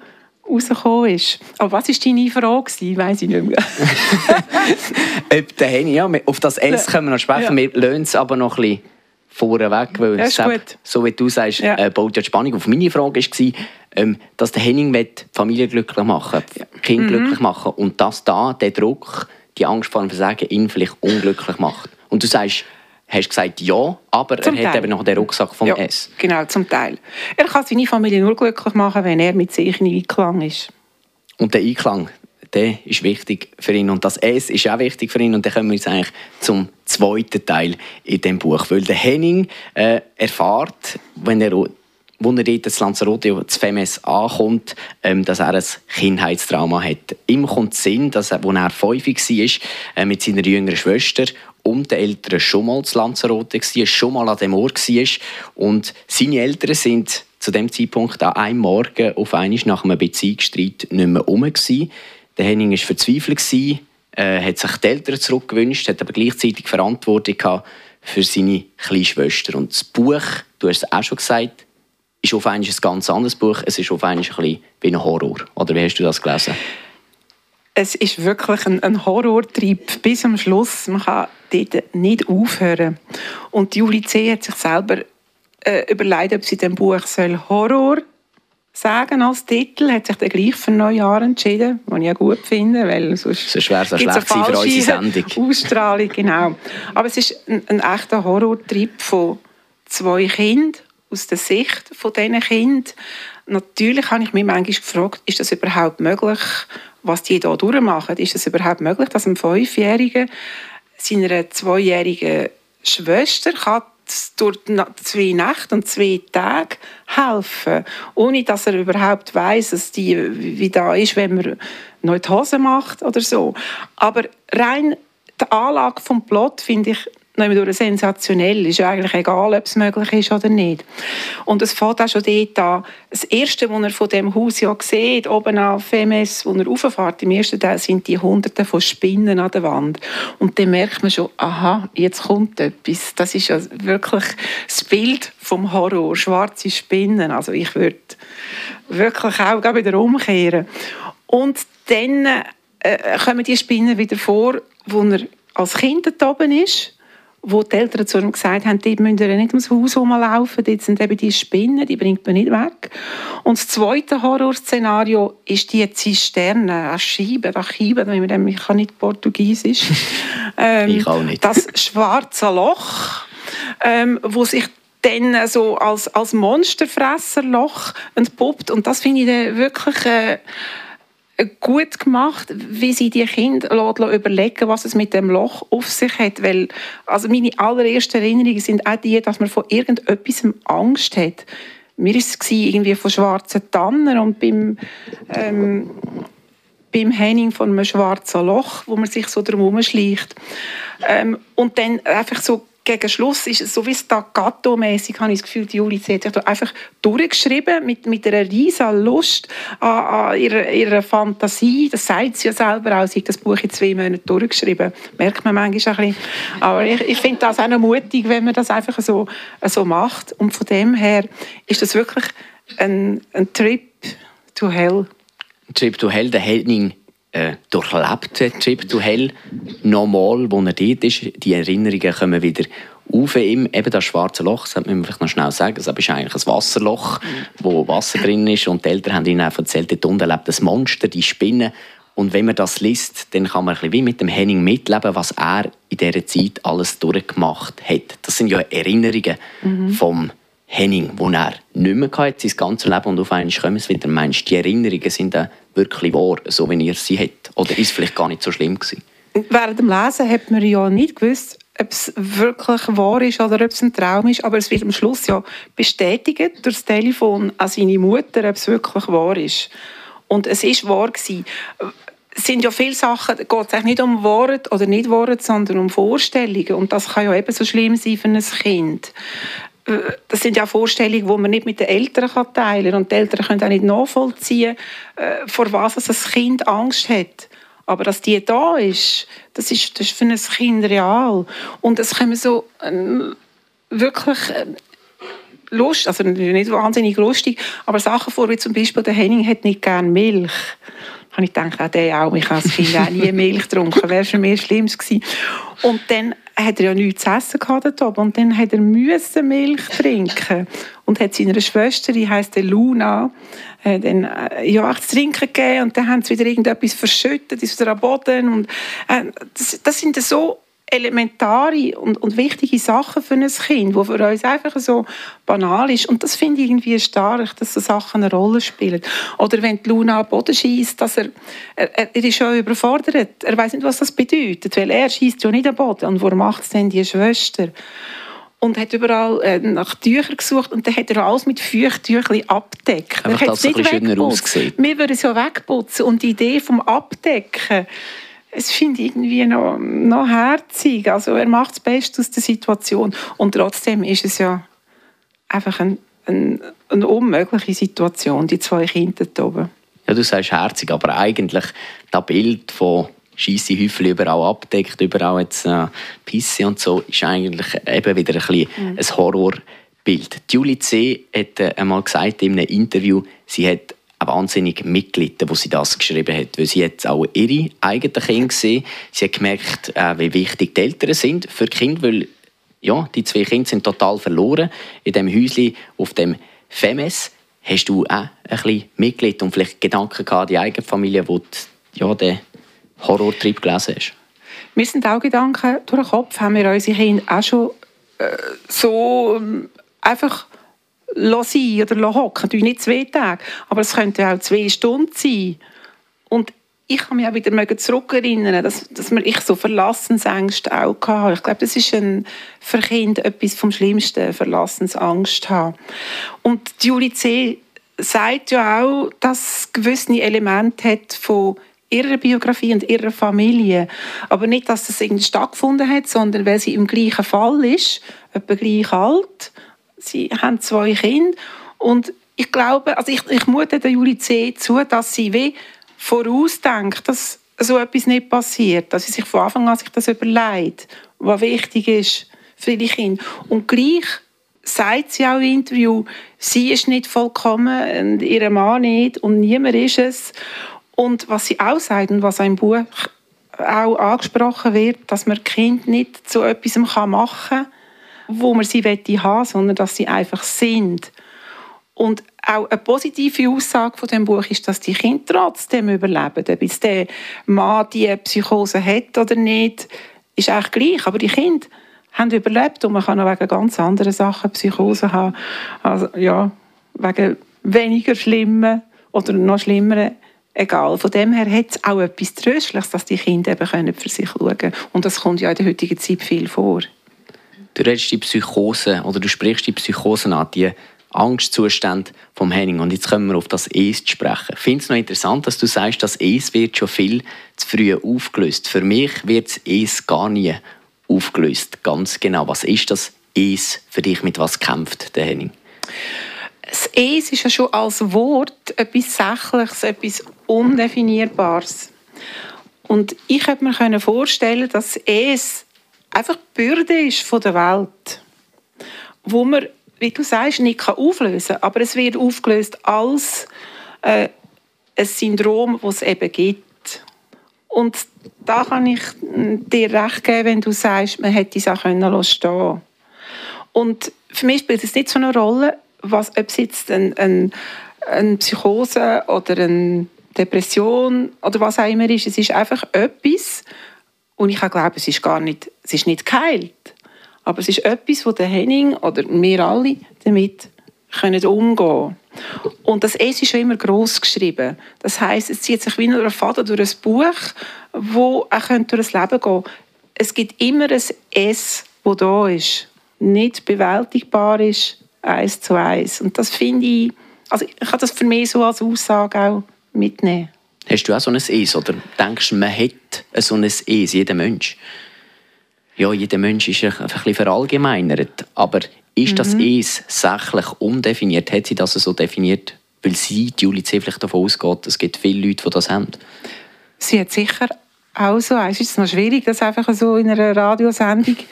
rausgekommen ist. Aber was war deine Frage? Ich weiss ich nicht mehr. Ob der Henny, ja, auf das S können wir noch sprechen. Ja. Wir lassen es aber noch ein bisschen vorweg, weil ja, Sepp, so wie du sagst, ja. äh, baut ja die Spannung auf. Meine Frage war, ähm, dass der Henning die Familie glücklich machen ja. Kind mhm. glücklich machen und dass da der Druck die Angst vor dem Versagen ihn vielleicht unglücklich macht. Und du sagst, hast gesagt ja, aber zum er hat eben noch den Rucksack vom ja, S. Genau, zum Teil. Er kann seine Familie nur glücklich machen, wenn er mit sich in Einklang ist. Und der Einklang, der ist wichtig für ihn und das S ist auch wichtig für ihn und dann kommen wir jetzt eigentlich zum zweiten Teil in dem Buch, weil der Henning äh, erfährt, wenn er wo er dort in Lanzarote, zu Femes ankommt, ähm, dass er ein Kindheitstrauma hat. Ihm kommt Sinn, dass er, als er fünf war, äh, mit seiner jüngeren Schwester und den Eltern schon mal zu Lanzarote war, schon mal an dem Ort war. Und seine Eltern sind zu dem Zeitpunkt an einem Morgen auf einmal nach einem Beziehungsstreit nicht mehr herum. Der Henning war verzweifelt, äh, hat sich die Eltern zurückgewünscht, hat aber gleichzeitig Verantwortung gehabt für seine kleine Schwester. Und das Buch, du hast es auch schon gesagt, ist auf einmal ein ganz anderes Buch. Es ist auf einmal ein bisschen wie ein Horror. Oder wie hast du das gelesen? Es ist wirklich ein, ein Horrortrieb bis zum Schluss. Man kann dort nicht aufhören. Und Julie C. hat sich selber äh, überlegt, ob sie dem Buch soll Horror sagen als Titel, hat sich dann gleich für Neujahr entschieden, was ich ja gut finde, weil sonst so schwer so schlecht sein für unsere Sendung. Ausstrahlung, genau. Aber es ist ein, ein echter Horrortrip von zwei Kindern aus der Sicht von diesen Kindern. Natürlich habe ich mich manchmal gefragt, ist das überhaupt möglich, was die hier durchmachen? Ist es überhaupt möglich, dass ein Fünfjähriger seiner zweijährigen Schwester kann durch zwei Nächte und zwei Tage helfen, ohne dass er überhaupt weiß, dass die wie da ist, wenn man noch die Hose macht oder so. Aber rein die Anlage vom Plot finde ich durch sensationell. Ist eigentlich egal, ob es möglich ist oder nicht. Und es fängt auch schon dort an. Das Erste, was er von dem Haus ja sieht, oben auf FMS, wo er rauffährt, im ersten Teil sind die Hunderte von Spinnen an der Wand. Und dann merkt man schon, aha, jetzt kommt etwas. Das ist ja wirklich das Bild vom Horror, schwarze Spinnen. Also ich würde wirklich auch wieder umkehren. Und dann äh, kommen die Spinnen wieder vor, wo er als Kind da oben ist wo die Eltern zu ihm gesagt haben, dort müsst ihr nicht ums Haus herumlaufen, dort sind eben die Spinnen, die bringt man nicht weg. Und das zweite Horrorszenario ist die Zisterne, Archive, Archive, ich kann nicht Portugiesisch. ähm, ich auch nicht. Das schwarze Loch, ähm, wo sich dann so als, als Monsterfresserloch entpuppt. Und das finde ich dann wirklich... Äh, gut gemacht, wie sie die Kinder überlegen, was es mit dem Loch auf sich hat. Weil, also meine allerersten Erinnerungen sind auch die, dass man von irgendetwas Angst hat. Mir war es irgendwie von schwarzen Tannen und beim, ähm, beim Henning von einem schwarzen Loch, wo man sich so drum schleicht. Ähm, und dann einfach so gegen Schluss ist es so wie Staccato-mäßig, habe ich das Gefühl, die Juli hat sich einfach durchgeschrieben mit, mit einer riesen Lust an, an ihrer, ihrer, Fantasie. Das sagt sie ja selber auch. Sie hat das Buch in zwei Monaten durchgeschrieben. Merkt man manchmal ein bisschen. Aber ich, ich finde das auch noch mutig, wenn man das einfach so, so macht. Und von dem her ist das wirklich ein, ein Trip to Hell. Ein Trip to Hell, der Henning äh, durchlebt hat, Trip to Hell, nochmal, wo er dort ist. Die Erinnerungen kommen wieder auf ihm. Eben das schwarze Loch, das müssen wir vielleicht noch schnell sagen, das ist eigentlich ein Wasserloch, wo Wasser drin ist und die Eltern haben ihnen einfach erzählt, dort unten lebt ein Monster, die Spinnen. Und wenn man das liest, dann kann man ein bisschen wie mit dem Henning mitleben, was er in dieser Zeit alles durchgemacht hat. Das sind ja Erinnerungen mhm. vom Henning, die er nicht mehr hatte, sein ganzes Leben und auf einmal kommen es wieder. Meinst die Erinnerungen sind dann wirklich wahr, so wie ihr sie hat? Oder ist es vielleicht gar nicht so schlimm gewesen? Während dem Lesen hat man ja nicht gewusst, ob es wirklich wahr ist oder ob es ein Traum ist, aber es wird am Schluss ja bestätigt durch das Telefon an seine Mutter, ob es wirklich wahr ist. Und es ist wahr gewesen. Es sind ja viele Sachen, geht es nicht um Wort oder nicht Wort, sondern um Vorstellungen. Und das kann ja eben so schlimm sein für ein Kind. Äh, das sind ja Vorstellungen, die man nicht mit den Eltern teilen kann. Und die Eltern können auch nicht nachvollziehen, äh, vor was das Kind Angst hat. Aber dass die da ist, das ist, das ist für ein Kind real. Und es kommen so ähm, wirklich äh, Lust, also nicht wahnsinnig lustig, aber Sachen vor, wie zum Beispiel der Henning hat nicht gern Milch. Da habe ich gedacht, auch der auch, ich habe als Kind auch nie Milch getrunken, wäre für mich schlimm gewesen. Und dann hat er ja nichts zu essen gehabt und dann hat er müssen Milch trinken und hat seiner Schwester, die heißt Luna, äh, dann äh, ja, zu trinken gegeben. Und dann haben sie wieder irgendetwas verschüttet, ist wieder am Boden. Und äh, das, das sind so elementare und, und wichtige Sachen für ein Kind, die für uns einfach so banal ist. Und das finde ich irgendwie stark, dass so Sachen eine Rolle spielen. Oder wenn die Luna am Boden schießt, dass er, er, er ist schon überfordert. Er weiß nicht, was das bedeutet, weil er schießt ja nicht am Boden. Und wo macht es denn die Schwester? und hat überall äh, nach Tüchern gesucht und dann hat er alles mit Feuchttüchern abdeckt. Einfach, er hat es nicht schöner aussieht. Wir würden es ja wegputzen und die Idee vom Abdecken es finde ich irgendwie noch, noch herzig. Also er macht das Beste aus der Situation und trotzdem ist es ja einfach ein, ein, eine unmögliche Situation, die zwei Kinder da oben. Ja, du sagst herzig, aber eigentlich das Bild von scheisse Häufchen überall abdeckt, überall jetzt äh, Pisse und so, ist eigentlich eben wieder ein, bisschen mhm. ein Horrorbild. Julie C. hat äh, einmal gesagt in einem Interview, sie hat wahnsinnig mitgelitten, wo sie das geschrieben hat, weil sie jetzt auch ihre eigenen Kinder gesehen. Sie hat gemerkt, äh, wie wichtig die Eltern sind für die Kinder, weil ja, die zwei Kinder sind total verloren in dem Häuschen auf dem Femes. Hast du auch ein bisschen mitgelitten und vielleicht Gedanken gehabt, die eigene Familie, wo du ja, den Horrortrip gelesen hast? Mir sind auch Gedanken durch den Kopf, haben wir unsere Kinder auch schon äh, so äh, einfach sein oder hocken. Natürlich nicht zwei Tage, aber es könnte auch zwei Stunden sein. Und ich kann mich auch wieder zurückerinnern, dass, dass ich so Verlassensängste auch hatte. Ich glaube, das ist ein, für Kinder etwas vom Schlimmsten, Verlassensangst haben. Und Julie C. sagt ja auch, dass es gewisse Elemente hat von ihrer Biografie und ihrer Familie. Aber nicht, dass das irgendwie stattgefunden hat, sondern weil sie im gleichen Fall ist, etwa gleich alt Sie haben zwei Kinder und ich glaube, also ich, ich mute der Julie C. zu, dass sie wie vorausdenkt, dass so etwas nicht passiert, dass sie sich von Anfang an sich das überlegt, was wichtig ist für ihre Kinder. Und gleich sagt sie auch im Interview, sie ist nicht vollkommen und ihr Mann nicht und niemand ist es. Und was sie auch sagt und was im Buch auch angesprochen wird, dass man Kind nicht zu etwas machen kann, wo man sie haben will, sondern dass sie einfach sind. Und auch eine positive Aussage von dem Buch ist, dass die Kinder trotzdem überleben. Ob jetzt der Mann die Psychose hat oder nicht, ist eigentlich gleich. Aber die Kinder haben überlebt und man kann auch wegen ganz anderen Sachen Psychose haben. Also, ja, wegen weniger schlimmen oder noch schlimmeren egal. Von dem her hat es auch etwas Tröstliches, dass die Kinder eben für sich schauen können. Und das kommt ja in der heutigen Zeit viel vor du redest die Psychose oder du sprichst die Psychosen an, die Angstzustände vom Henning. Und jetzt kommen wir auf das Es zu sprechen. Ich finde es noch interessant, dass du sagst, das Es wird schon viel zu früh aufgelöst. Für mich wird das Es gar nie aufgelöst. Ganz genau. Was ist das Es für dich? Mit was kämpft der Henning? Das Es ist ja schon als Wort etwas Sächliches, etwas Undefinierbares. Und ich könnte mir vorstellen, dass Es einfach die Bürde ist von der Welt, wo man, wie du sagst, nicht auflösen kann. Aber es wird aufgelöst als äh, ein Syndrom, das es eben gibt. Und da kann ich dir recht geben, wenn du sagst, man hätte es auch können stehen Und für mich spielt es nicht so eine Rolle, was, ob es jetzt eine ein, ein Psychose oder eine Depression oder was auch immer ist. Es ist einfach etwas, und ich glaube, es ist gar nicht, es ist nicht geheilt. Aber es ist etwas, wo der Henning oder wir alle damit können umgehen Und das S ist schon immer groß geschrieben. Das heißt, es zieht sich wie ein Faden durch ein Buch, wo er durch das Leben gehen Es gibt immer ein S, wo da ist, nicht bewältigbar ist, eins zu eins. Und das finde ich, also ich kann das für mich so als Aussage auch mitnehmen. Hast du auch so ein Es? Oder denkst du, man hat so ein Es, jeder Mensch? Ja, jeder Mensch ist ein bisschen verallgemeinert. Aber ist mhm. das Es sächlich undefiniert? Hat sie das so definiert, weil sie, Julie C., vielleicht davon ausgeht, es gibt viele Leute, die das haben? Sie hat sicher auch so. Es ist noch schwierig, das einfach so in einer Radiosendung zu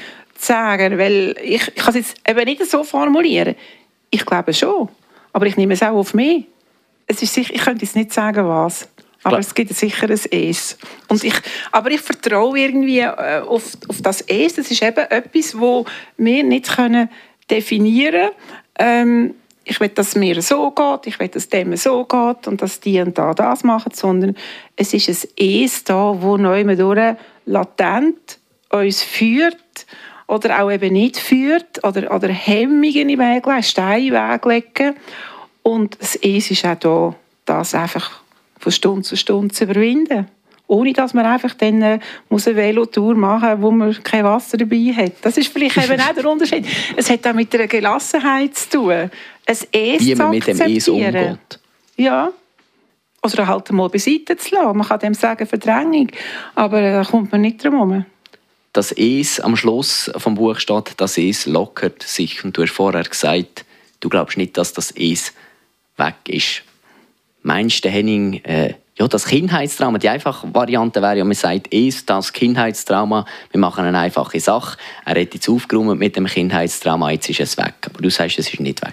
sagen, weil ich, ich kann es jetzt eben nicht so formulieren. Ich glaube schon, aber ich nehme es auch auf mich. Es ist sicher, ich könnte jetzt nicht sagen, was. Aber es gibt sicher ein Es. Und ich, aber ich vertraue irgendwie äh, auf, auf das Es. Das ist eben etwas, wo wir nicht können definieren können. Ähm, ich will, dass es mir so geht, ich will, dass dem so geht und dass die und da das machen, sondern es ist ein Es da, wo neu durch latent uns führt oder auch eben nicht führt oder, oder Hemmungen in den Weg legen, Steine in den Weg legen. Und das Es ist auch da, das einfach von Stunde zu Stunde zu überwinden ohne dass man einfach dann äh, muss eine Velotour machen muss, wo man kein Wasser dabei hat. Das ist vielleicht eben auch der Unterschied. Es hat auch mit einer Gelassenheit zu tun. Es Wie man mit dem Es umgeht. Ja. Oder halt mal beiseite zu lassen. Man kann dem sagen Verdrängung, aber äh, da kommt man nicht drum herum. Das Es am Schluss vom Buch steht, das Es lockert sich. Und du hast vorher gesagt, du glaubst nicht, dass das Es weg ist. Meinst du, Henning, äh, ja, das Kindheitstrauma, die einfache Variante wäre ja, man sagt, ist das Kindheitstrauma, wir machen eine einfache Sache. Er hat jetzt aufgeräumt mit dem Kindheitstrauma, jetzt ist es weg. Aber du sagst, es ist nicht weg.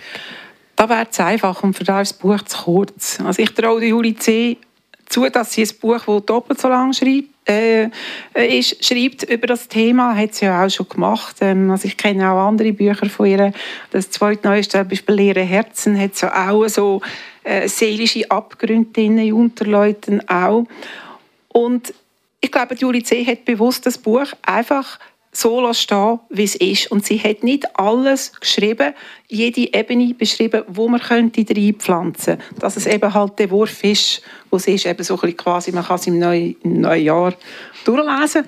Da wäre es einfach und für das Buch zu kurz. Also ich traue Juli C. zu, dass sie ein Buch, das doppelt so lang schreibt, äh, ist, schreibt über das Thema, hat sie ja auch schon gemacht. Ähm, also ich kenne auch andere Bücher von ihr. Das zweite neueste, zum Beispiel «Leere Herzen», hat sie auch so äh, seelische Abgründe in Unterleuten auch. Und ich glaube, Julie C. hat bewusst das Buch einfach so stehen, wie es ist. Und sie hat nicht alles geschrieben, jede Ebene beschrieben, wo man könnte reinpflanzen könnte. Dass es eben halt der Wurf ist, wo es ist, eben so ein bisschen quasi, man kann es im neuen, im neuen Jahr durchlesen,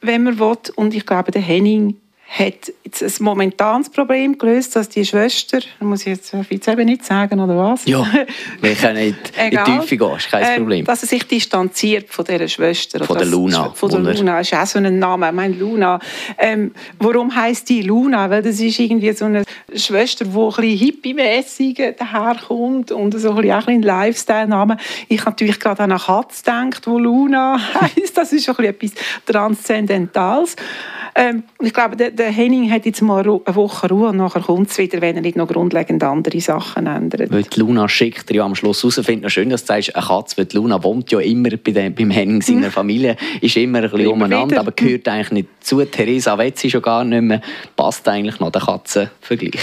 wenn man will. Und ich glaube, der Henning hat jetzt ein momentanes Problem gelöst, dass die Schwester, muss ich jetzt eben nicht sagen, oder was? Ja, wir können nicht in die Tiefe gehen, ist kein ähm, Problem. dass er sich distanziert von dieser Schwester. Von der Luna. Von der Luna, ist auch so ein Name, ich meine Luna. Ähm, warum heisst die Luna? Weil das ist irgendwie so eine Schwester, die ein bisschen hippie-mässig daherkommt und so ein bisschen ein Lifestyle-Name. Ich habe natürlich gerade an eine Katze gedacht, wo Luna heisst. Das ist schon etwas Transzendentales. Ähm, ich glaube, der, der, Henning hat jetzt mal eine Woche Ruhe und nachher kommt es wieder, wenn er nicht noch grundlegend andere Sachen ändert. Weil die Luna schickt er ja am Schluss raus. Ich finde schön, dass du sagst, eine Katze, weil die Luna wohnt ja immer bei dem, beim Henning seiner Familie, ist immer ein bisschen umeinander, aber gehört eigentlich nicht zu. Theresa Wetzi schon gar nicht mehr. Passt eigentlich noch der Katzenvergleich.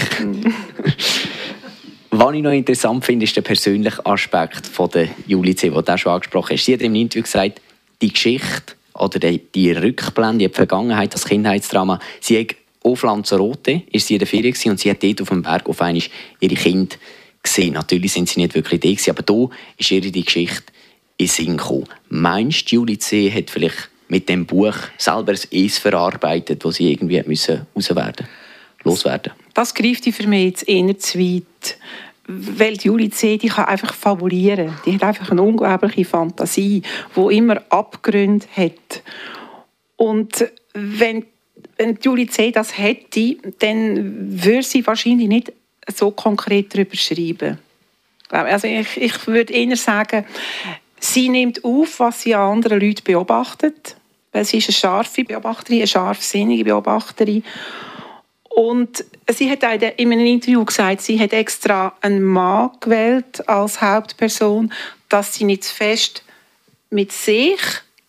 Was ich noch interessant finde, ist der persönliche Aspekt von der Julie C., den du schon angesprochen hast. Sie hat im Interview gesagt, die Geschichte oder die, die Rückblende, die Vergangenheit, das Kindheitsdrama, sie hat auf Lanzarote ist sie in der Ferien und sie hat dort auf dem Berg auf einmal ihre Kinder gesehen. Natürlich sind sie nicht wirklich da aber da ist ihre die Geschichte in Sinn gekommen. Meinst du, Julie C. hat vielleicht mit dem Buch selber ein Es verarbeitet, das sie irgendwie müssen loswerden? Das greift für mich jetzt eher zu weit weil die Julie C. die kann einfach fabulieren. Die hat einfach eine unglaubliche Fantasie, wo immer Abgründe hat. Und wenn, wenn Julie C. das hätte, dann würde sie wahrscheinlich nicht so konkret darüber schreiben. Also ich, ich würde eher sagen, sie nimmt auf, was sie an anderen Leuten beobachtet. Weil sie ist eine scharfe Beobachterin, eine scharfsinnige Beobachterin. Und sie hat in einem Interview gesagt, sie hat extra einen Mann gewählt als Hauptperson, dass sie nicht zu fest mit sich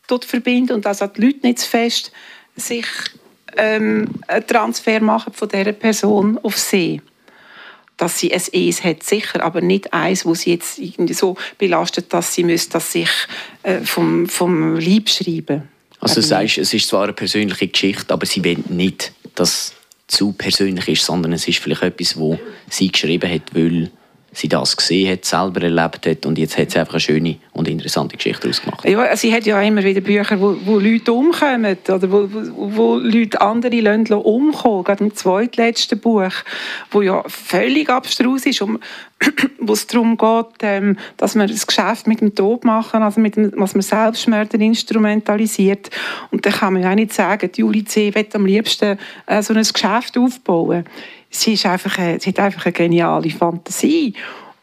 dort verbindet und dass die Leute nicht zu fest sich ähm, einen Transfer machen von dieser Person auf sie. Dass sie ein Es hat, sicher, aber nicht eins, wo sie jetzt irgendwie so belastet, dass sie müsste, dass sich äh, vom, vom Lieb schreiben. Also du sagst, es ist zwar eine persönliche Geschichte, aber sie will nicht, dass zu persönlich ist, sondern es ist vielleicht etwas, wo sie geschrieben hat, weil sie das gesehen hat, selber erlebt hat und jetzt hat sie einfach eine schöne und interessante Geschichte daraus gemacht. Ja, sie hat ja immer wieder Bücher, wo, wo Leute umkommen oder wo, wo, Leute andere Leute umkommen. Gerade im zweitletzten Buch, wo ja völlig abstrus ist, um, wo es darum geht, ähm, dass man das Geschäft mit dem Tod machen, also mit dem, was man Selbstmörder instrumentalisiert. Und da kann man ja nicht sagen, Julie C. will am liebsten äh, so ein Geschäft aufbauen sie, ist einfach eine, sie hat einfach eine geniale Fantasie.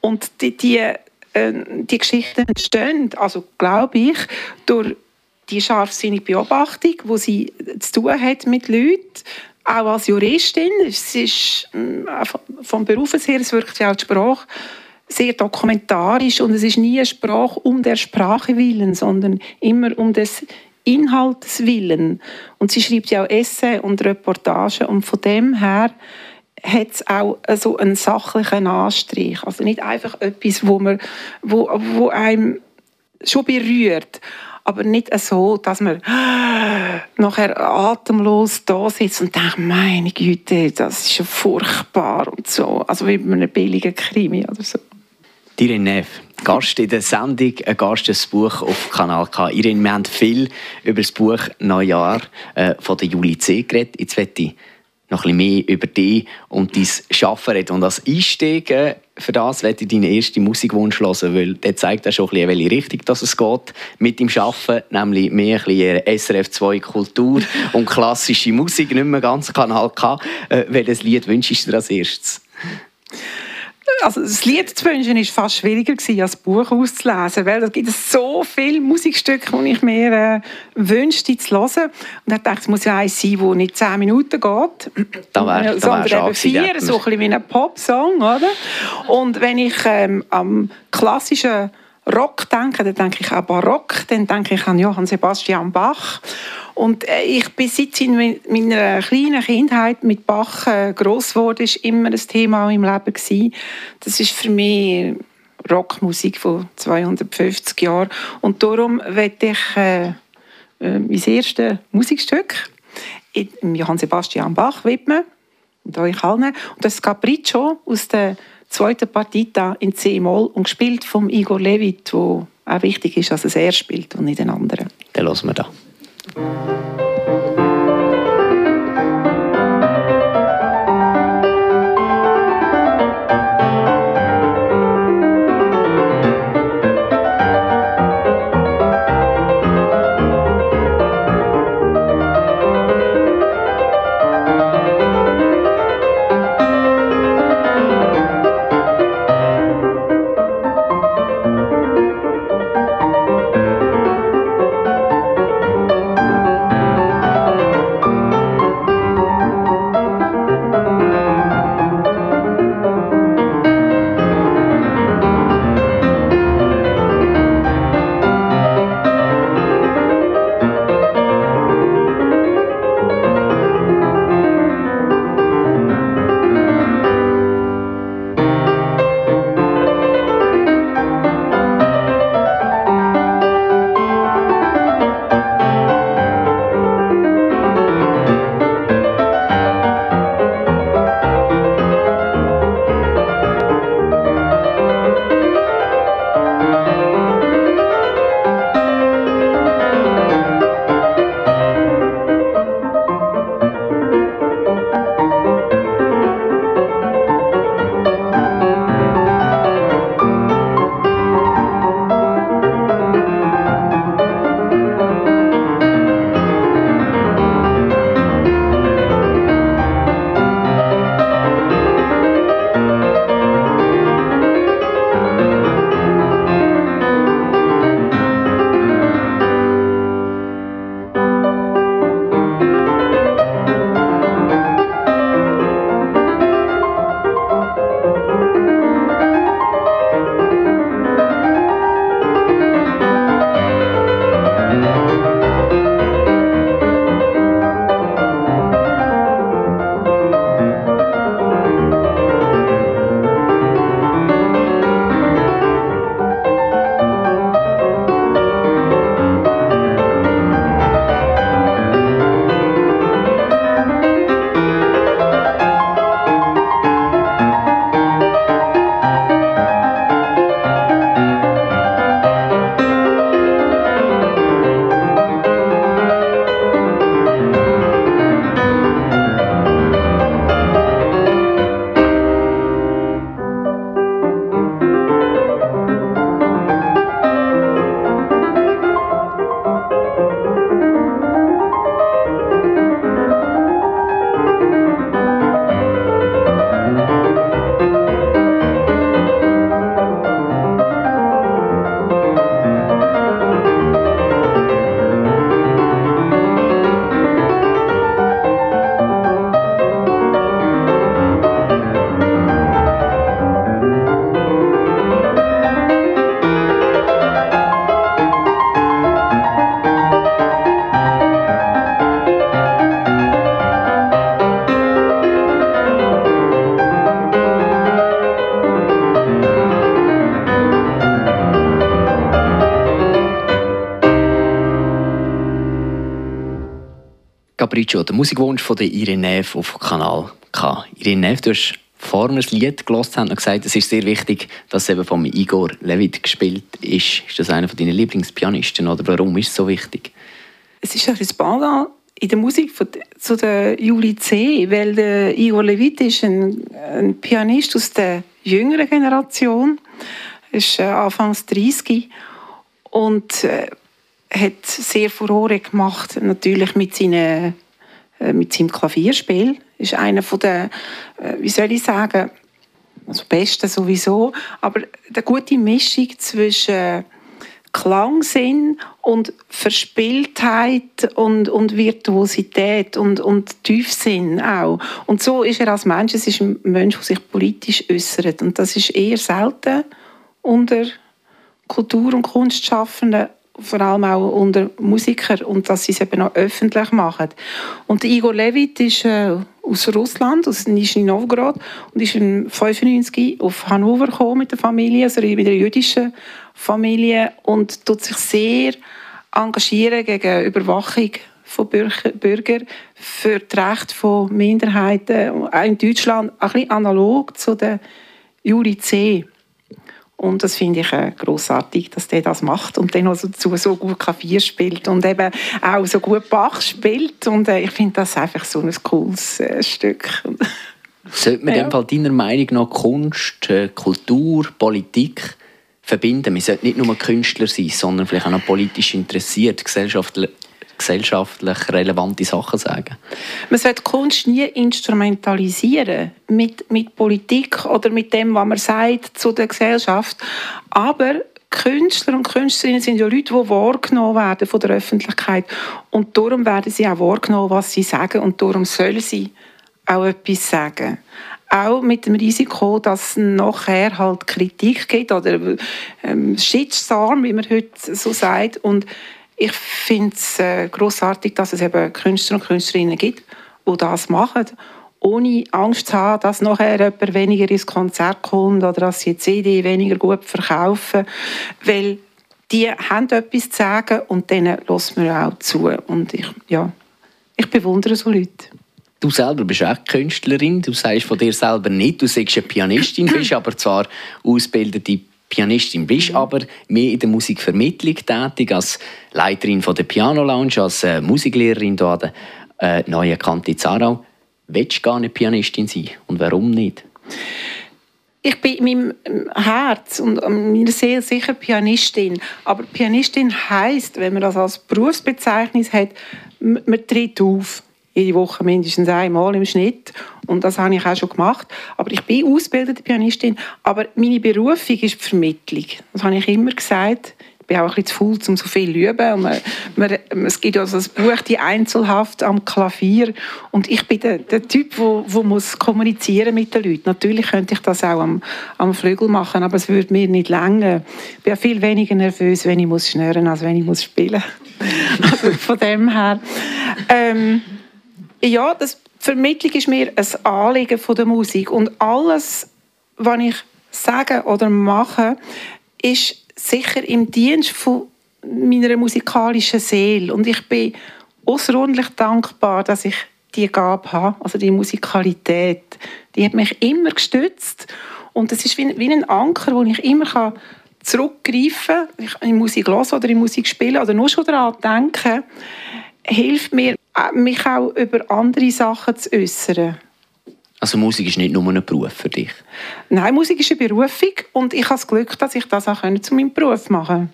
Und die, die, äh, die Geschichten entstehen, also glaube ich, durch die scharfsinnige Beobachtung, die sie zu tun hat mit Leuten, auch als Juristin. Es ist äh, vom Beruf her, es wirkt ja auch die Sprache sehr dokumentarisch und es ist nie eine Sprache um der Sprache willen, sondern immer um des Inhaltes willen. Und sie schreibt ja auch Essay und Reportagen und von dem her hat es auch so einen sachlichen Anstrich. Also nicht einfach etwas, wo, man, wo, wo einem schon berührt, aber nicht so, dass man nachher atemlos da sitzt und denkt, meine Güte, das ist ja furchtbar und so. Also wie bei einem billigen Krimi oder so. Irene Neff, Gast in der Sendung, ein Gast des Buch auf Kanal K. Irene, wir haben viel über das Buch Neujahr äh, von der Juli C. geredet. Jetzt noch ein bisschen mehr über dich und dein Arbeiten reden. Und als Einstieg für das werde ich deinen ersten Musikwunsch hören, weil der zeigt ja schon ein bisschen, in welche Richtung dass es geht mit dem Arbeiten, nämlich mehr ein bisschen SRF2 Kultur und klassische Musik, nicht mehr ganz Kanal K. Äh, welches Lied wünschst du dir als erstes? Also das Lied zu wünschen war fast schwieriger gewesen, als das Buch auszulesen, weil es gibt so viele Musikstücke, die ich mir äh, wünschte zu hören. Und ich dachte, es muss ja eins sein, das nicht zehn Minuten geht, da wär, da sondern eben vier, so ein bisschen wie ein Popsong, oder? Und wenn ich ähm, am klassischen Rock denke, dann denke ich an Barock, dann denke ich an Johann Sebastian Bach. Und äh, ich bin seit in meiner kleinen Kindheit mit Bach äh, gross geworden, ist immer ein Thema meinem Leben gewesen. Das ist für mich Rockmusik von 250 Jahren. Und darum werde ich äh, mein erstes Musikstück Johann Sebastian Bach widmen und euch allen. Und das Capriccio aus der zweiten Partita in C-Moll und gespielt von Igor Levit, wo auch wichtig ist, dass es er spielt und nicht ein anderer. Dann hören wir da. Capriccio, der Musikwunsch von der Irene Neff auf Kanal K. Irene Neff, du hast vor ein Lied gelesen und gesagt, es ist sehr wichtig, dass es eben von Igor Levit gespielt ist. Ist das einer von deinen Lieblingspianisten oder warum ist es so wichtig? Es ist ein Pendant in der Musik von, zu der Juli C., weil der Igor Levit ist ein, ein Pianist aus der jüngeren Generation, ist äh, Anfangs 30 und äh, hat sehr Furore gemacht, natürlich mit, seinen, mit seinem Klavierspiel. Ist einer von der, äh, wie soll ich sagen, also Besten sowieso, aber eine gute Mischung zwischen Klangsinn und Verspieltheit und, und Virtuosität und, und Tiefsinn auch. Und so ist er als Mensch, es ist ein Mensch, der sich politisch äußert. Und das ist eher selten unter Kultur- und Kunstschaffenden vor allem auch unter Musikern und dass sie es eben auch öffentlich machen. Und Igor Levit ist äh, aus Russland, aus Nizhny Novgorod und ist in 1995 auf Hannover gekommen mit der Familie, also mit einer jüdischen Familie und tut sich sehr engagieren gegen Überwachung von Bürgern für die Rechte von Minderheiten, auch in Deutschland, ein bisschen analog zu der Juli C. Und das finde ich äh, großartig, dass der das macht und dann also dazu so gut Klavier spielt und eben auch so gut Bach spielt. Und äh, ich finde das einfach so ein cooles äh, Stück. Sollte man ja. in dem Fall deiner Meinung nach Kunst, äh, Kultur, Politik verbinden? Man sollte nicht nur Künstler sein, sondern vielleicht auch noch politisch interessiert, gesellschaftlich gesellschaftlich relevante Sachen sagen. Man sollte Kunst nie instrumentalisieren mit, mit Politik oder mit dem, was man sagt zu der Gesellschaft. Aber Künstler und Künstlerinnen sind ja Leute, die wahrgenommen werden von der Öffentlichkeit. Und darum werden sie auch wahrgenommen, was sie sagen. Und darum sollen sie auch etwas sagen. Auch mit dem Risiko, dass es nachher halt Kritik gibt oder ähm, Shitstorm, wie man heute so sagt. Und ich finde es äh, großartig, dass es eben Künstler und Künstlerinnen gibt, die das machen, ohne Angst zu haben, dass nachher jemand weniger ins Konzert kommt oder dass sie die CD weniger gut verkaufen. Weil die haben etwas zu sagen und denen lässt man auch zu. Und ich, ja, ich bewundere so Leute. Du selber bist auch Künstlerin. Du sagst von dir selber nicht, du sagst eine Pianistin, bist aber zwar ausgebildete Pianistin bist, mhm. aber mehr in der Musikvermittlung tätig, als Leiterin von der Piano Lounge, als äh, Musiklehrerin hier an der äh, neuen Kante Zarau. Willst du gar nicht Pianistin sein? Und warum nicht? Ich bin in meinem Herz und meiner Seele sicher Pianistin. Aber Pianistin heißt, wenn man das als Berufsbezeichnung hat, man tritt auf jede Woche mindestens einmal im Schnitt. Und das habe ich auch schon gemacht. Aber ich bin ausgebildete Pianistin. Aber meine Berufung ist die Vermittlung. Das habe ich immer gesagt. Ich bin auch ein bisschen zu faul, um so viel zu üben. Und man, man, es gibt ja also das Buch «Die Einzelhaft am Klavier». Und ich bin der, der Typ, der, der muss kommunizieren mit den Leuten. Natürlich könnte ich das auch am, am Flügel machen, aber es würde mir nicht länger. Ich bin viel weniger nervös, wenn ich muss schnurren, als wenn ich muss spielen muss. also von dem her... Ähm, ja, das Vermittlung ist mir ein Anliegen von der Musik. Und alles, was ich sage oder mache, ist sicher im Dienst von meiner musikalischen Seele. Und ich bin außerordentlich dankbar, dass ich die Gabe habe, also die Musikalität. Die hat mich immer gestützt. Und es ist wie, wie ein Anker, wo ich immer kann zurückgreifen kann, in Musik hören oder in Musik spielen oder nur schon daran denken, hilft mir mich auch über andere Sachen zu äußern. Also Musik ist nicht nur ein Beruf für dich? Nein, Musik ist eine Berufung und ich habe das Glück, dass ich das auch zu meinem Beruf machen kann.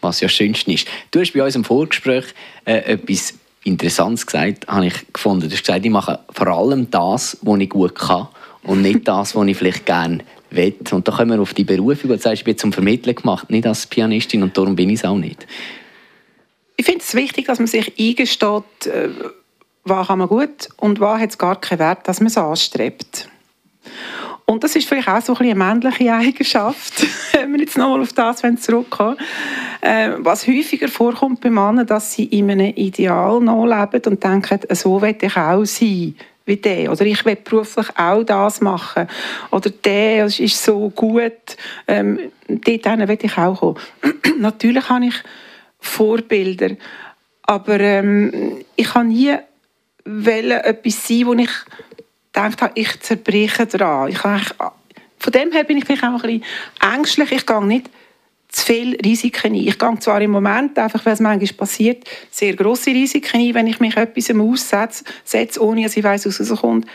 Was ja schönst ist. Du hast bei uns im Vorgespräch äh, etwas Interessantes gesagt, habe ich gefunden. Du hast gesagt, ich mache vor allem das, was ich gut kann und nicht das, was ich vielleicht gerne will. Und da kommen wir auf die Berufung, wo du sagst, ich bin zum Vermitteln gemacht, nicht als Pianistin und darum bin ich es auch nicht ich finde es wichtig, dass man sich eingesteht, äh, was kann man gut und was hat es gar keinen Wert, dass man es anstrebt. Und das ist vielleicht auch so ein eine männliche Eigenschaft, wenn wir jetzt nochmal auf das zurückkommen äh, was häufiger vorkommt bei Männern, dass sie in einem Ideal nachleben und denken, so will ich auch sein wie der. Oder ich will beruflich auch das machen. Oder der ist so gut, ähm, dort will ich auch kommen. Natürlich habe ich Vorbilder. Aber ähm, ich habe nie etwas sein, wo ich gedacht habe, ich zerbreche daran. Ich habe von dem her bin ich vielleicht auch ein bisschen ängstlich. Ich gehe nicht zu viele Risiken ein. Ich gehe zwar im Moment, einfach weil es manchmal passiert, sehr grosse Risiken ein, wenn ich mich etwas aussetze, ohne dass ich weiss, was rauskommt.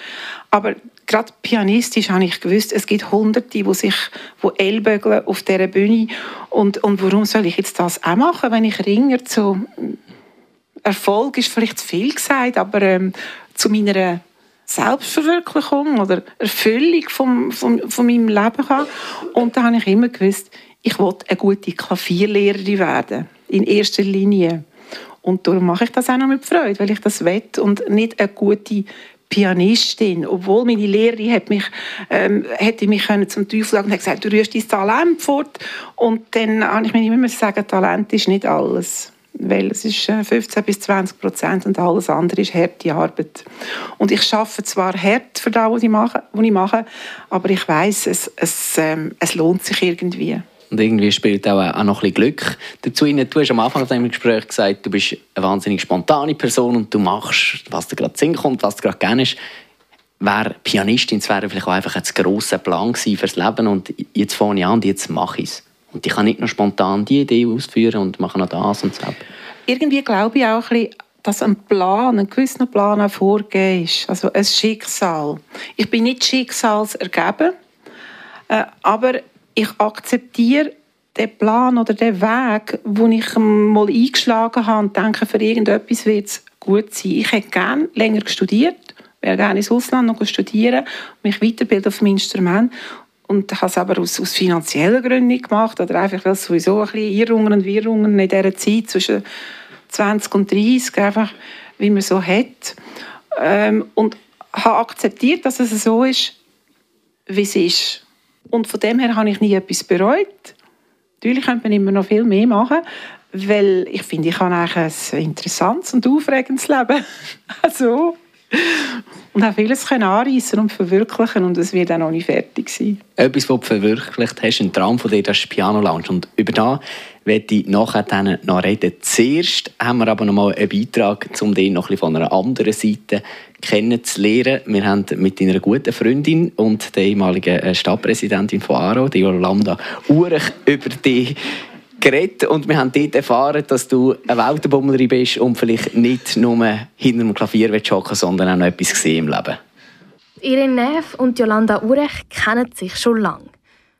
Aber gerade pianistisch habe ich gewusst, es gibt Hunderte, die sich wo ellbögeln auf dieser Bühne. Und, und warum soll ich jetzt das auch machen, wenn ich Ringer zu Erfolg ist vielleicht zu viel gesagt, aber ähm, zu meiner Selbstverwirklichung oder Erfüllung vom, vom, von meinem Leben habe. Und da habe ich immer gewusst, ich wollte eine gute Klavierlehrerin werden, in erster Linie. Und darum mache ich das auch noch mit Freude, weil ich das will und nicht eine gute Pianistin, obwohl meine Lehrerin hat mich, ähm, hätte mich können zum Teufel sagen und hat gesagt, du rührst dein Talent fort. Und dann habe ich mir immer sagen, Talent ist nicht alles weil es ist 15 äh, bis 20 Prozent und alles andere ist harte Arbeit. Und ich schaffe zwar hart für das, was ich mache, was ich mache aber ich weiß, es, es, ähm, es lohnt sich irgendwie. Und irgendwie spielt auch, auch noch ein Glück dazu rein. Du hast am Anfang des Gesprächs gesagt, du bist eine wahnsinnig spontane Person und du machst, was dir gerade Sinn kommt, was dir gerade gerne ist. Wäre Pianistin, das wäre vielleicht auch einfach ein grosser Plan fürs Leben und jetzt fange ich an und jetzt mache ich es. Und ich kann nicht nur spontan die Idee ausführen und mache noch das und so. Irgendwie glaube ich auch ein bisschen, dass ein Plan, ein gewisser Plan auch vorgegeben ist. Also ein Schicksal. Ich bin nicht schicksalsergeben, äh, aber ich akzeptiere den Plan oder den Weg, den ich mal eingeschlagen habe und denke, für irgendetwas wird es gut sein. Ich hätte gerne länger studiert, wäre gerne ins Ausland noch studieren, mich weiterbilden auf dem Instrument und habe es aber aus, aus finanziellen Gründen nicht gemacht oder einfach, weil es sowieso ein bisschen Irrungen und Wirrungen in dieser Zeit zwischen 20 und 30 einfach, wie man so hat. Ähm, und habe akzeptiert, dass es so ist, wie es ist. Und von dem her habe ich nie etwas bereut. Natürlich könnte man immer noch viel mehr machen, weil ich finde, ich habe eigentlich ein interessantes und aufregendes Leben. also, und auch vieles anreissen und verwirklichen und es wird auch noch nicht fertig sein. Etwas, was du verwirklicht hast, ein Traum von dir, das ist Piano Lounge. Und über das werde ich nachher dann noch reden. Zuerst haben wir aber noch mal einen Beitrag, um dich noch ein von einer anderen Seite kennenzulernen. Wir haben mit deiner guten Freundin und der ehemaligen äh, Stadtpräsidentin von Aro, die Yolanda Urech, über dich geredet und wir haben dort erfahren, dass du eine Weltenbummlerin bist und vielleicht nicht nur hinter dem Klavier hocken sondern auch noch etwas gesehen im Leben. Ihre Neff und Jolanda Urech kennen sich schon lange.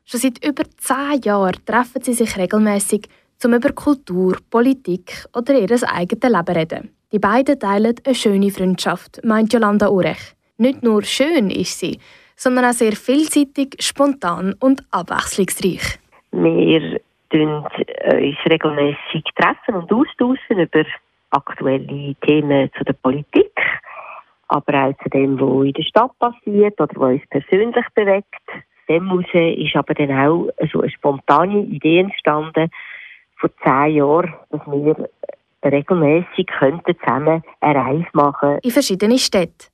Schon seit über zehn Jahren treffen sie sich regelmäßig, um über Kultur, Politik oder ihr eigenes Leben zu reden. Die beiden teilen eine schöne Freundschaft, meint Jolanda Urech. Nicht nur schön ist sie, sondern auch sehr vielseitig, spontan und abwechslungsreich. Wir treffen uns regelmäßig treffen und austauschen über aktuelle Themen zu der Politik, aber auch zu dem, was in der Stadt passiert oder was uns persönlich bewegt. Dem heraus ist aber dann auch so eine spontane Idee entstanden, vor zehn Jahren, dass wir regelmäßig zusammen eine Reise machen In verschiedene Städte.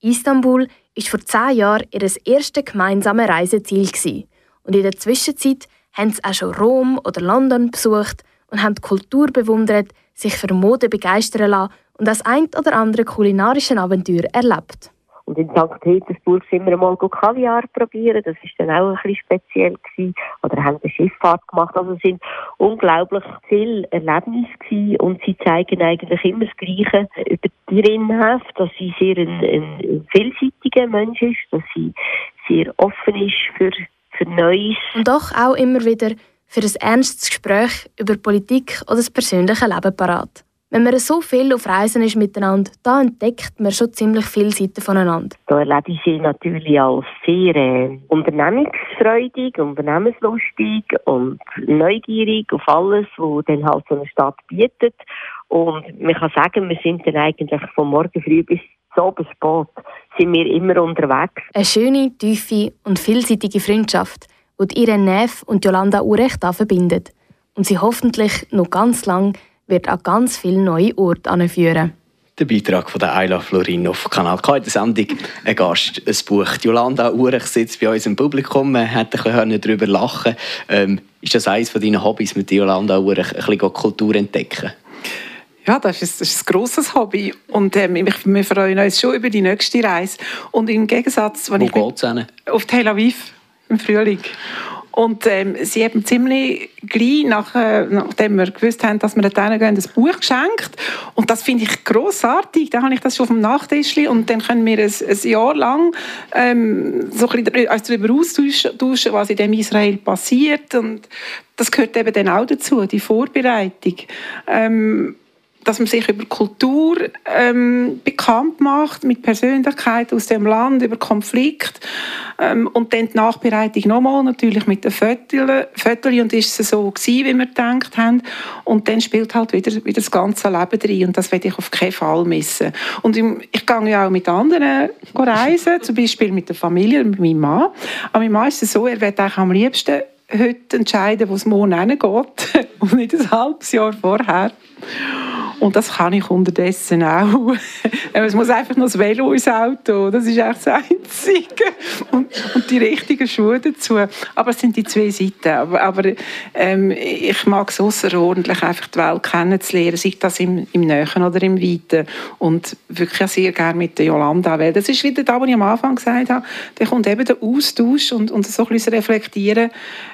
Istanbul war vor zehn Jahren ihr erstes gemeinsames Reiseziel. Und in der Zwischenzeit haben sie auch schon Rom oder London besucht und haben die Kultur bewundert, sich für Mode begeistern lassen und das ein oder andere kulinarische Abenteuer erlebt. Und in St. Petersburg sind wir mal Kaviar probieren. Das war dann auch ein bisschen speziell gewesen. Oder haben eine Schifffahrt gemacht. Also es sind unglaublich viele Erlebnisse gewesen. Und sie zeigen eigentlich immer das Gleiche über die Rinnhaft, dass sie sehr ein, ein vielseitiger Mensch ist, dass sie sehr offen ist für für Neues. Und doch auch immer wieder für ein ernstes Gespräch über Politik oder das persönliche Leben parat. Wenn man so viel auf Reisen ist miteinander, da entdeckt man schon ziemlich viele Seiten voneinander. Da erlebe ich sie natürlich als sehr äh, unternehmungsfreudig, unternehmenslustig und neugierig auf alles, was dann halt so eine Stadt bietet. Und man kann sagen, wir sind dann eigentlich von morgen früh bis so bis spät sind wir immer unterwegs. Eine schöne, tiefe und vielseitige Freundschaft, die Irene Neff und Jolanda Urecht verbindet und sie hoffentlich noch ganz lang wird an ganz viele neue Orte anführen. Der Beitrag von der Ayla Florin auf Kanal K in der Sendung ein Gast, ein Buch. Jolanda Urech sitzt bei uns im Publikum, man hätte ein darüber lachen ähm, Ist das eines von deinen Hobbys, mit Jolanda Urech ein bisschen Kultur entdecken? Ja, das ist, das ist ein grosses Hobby und äh, wir freuen uns schon über die nächste Reise. Und im Gegensatz... Wo geht es Auf Tel Aviv im Frühling. Und ähm, sie haben ziemlich gleich, nach, äh, nachdem wir gewusst haben, dass wir dort gehen, ein Buch geschenkt. Und das finde ich grossartig. Dann habe ich das schon auf dem Nachttisch und dann können wir ein, ein Jahr lang ähm, so ein bisschen also darüber austauschen, was in dem Israel passiert. Und das gehört eben dann auch dazu, die Vorbereitung. Ähm, dass man sich über Kultur ähm, bekannt macht, mit Persönlichkeiten aus dem Land, über Konflikt ähm, und dann die Nachbereitung nochmal natürlich mit den Fotos und ist es so gewesen, wie wir gedacht haben und dann spielt halt wieder, wieder das ganze Leben drin und das werde ich auf keinen Fall missen. Und ich gehe ja auch mit anderen reisen, zum Beispiel mit der Familie, mit meinem Mann. Aber mein Mann ist es so, er wird eigentlich am liebsten heute entscheiden, wo es morgen hingeht und nicht ein halbes Jahr vorher. Und das kann ich unterdessen auch. es muss einfach noch das Velo ins Auto. Das ist echt das Einzige. Und, und die richtigen Schuhe dazu. Aber es sind die zwei Seiten. Aber, aber ähm, ich mag es außerordentlich, einfach die Welt kennenzulernen, sei das im, im Nähen oder im Weiten. Und wirklich sehr gerne mit der Jolanda. Weil das ist wieder da, was ich am Anfang gesagt habe. Da kommt eben der Austausch und, und so ein bisschen reflektieren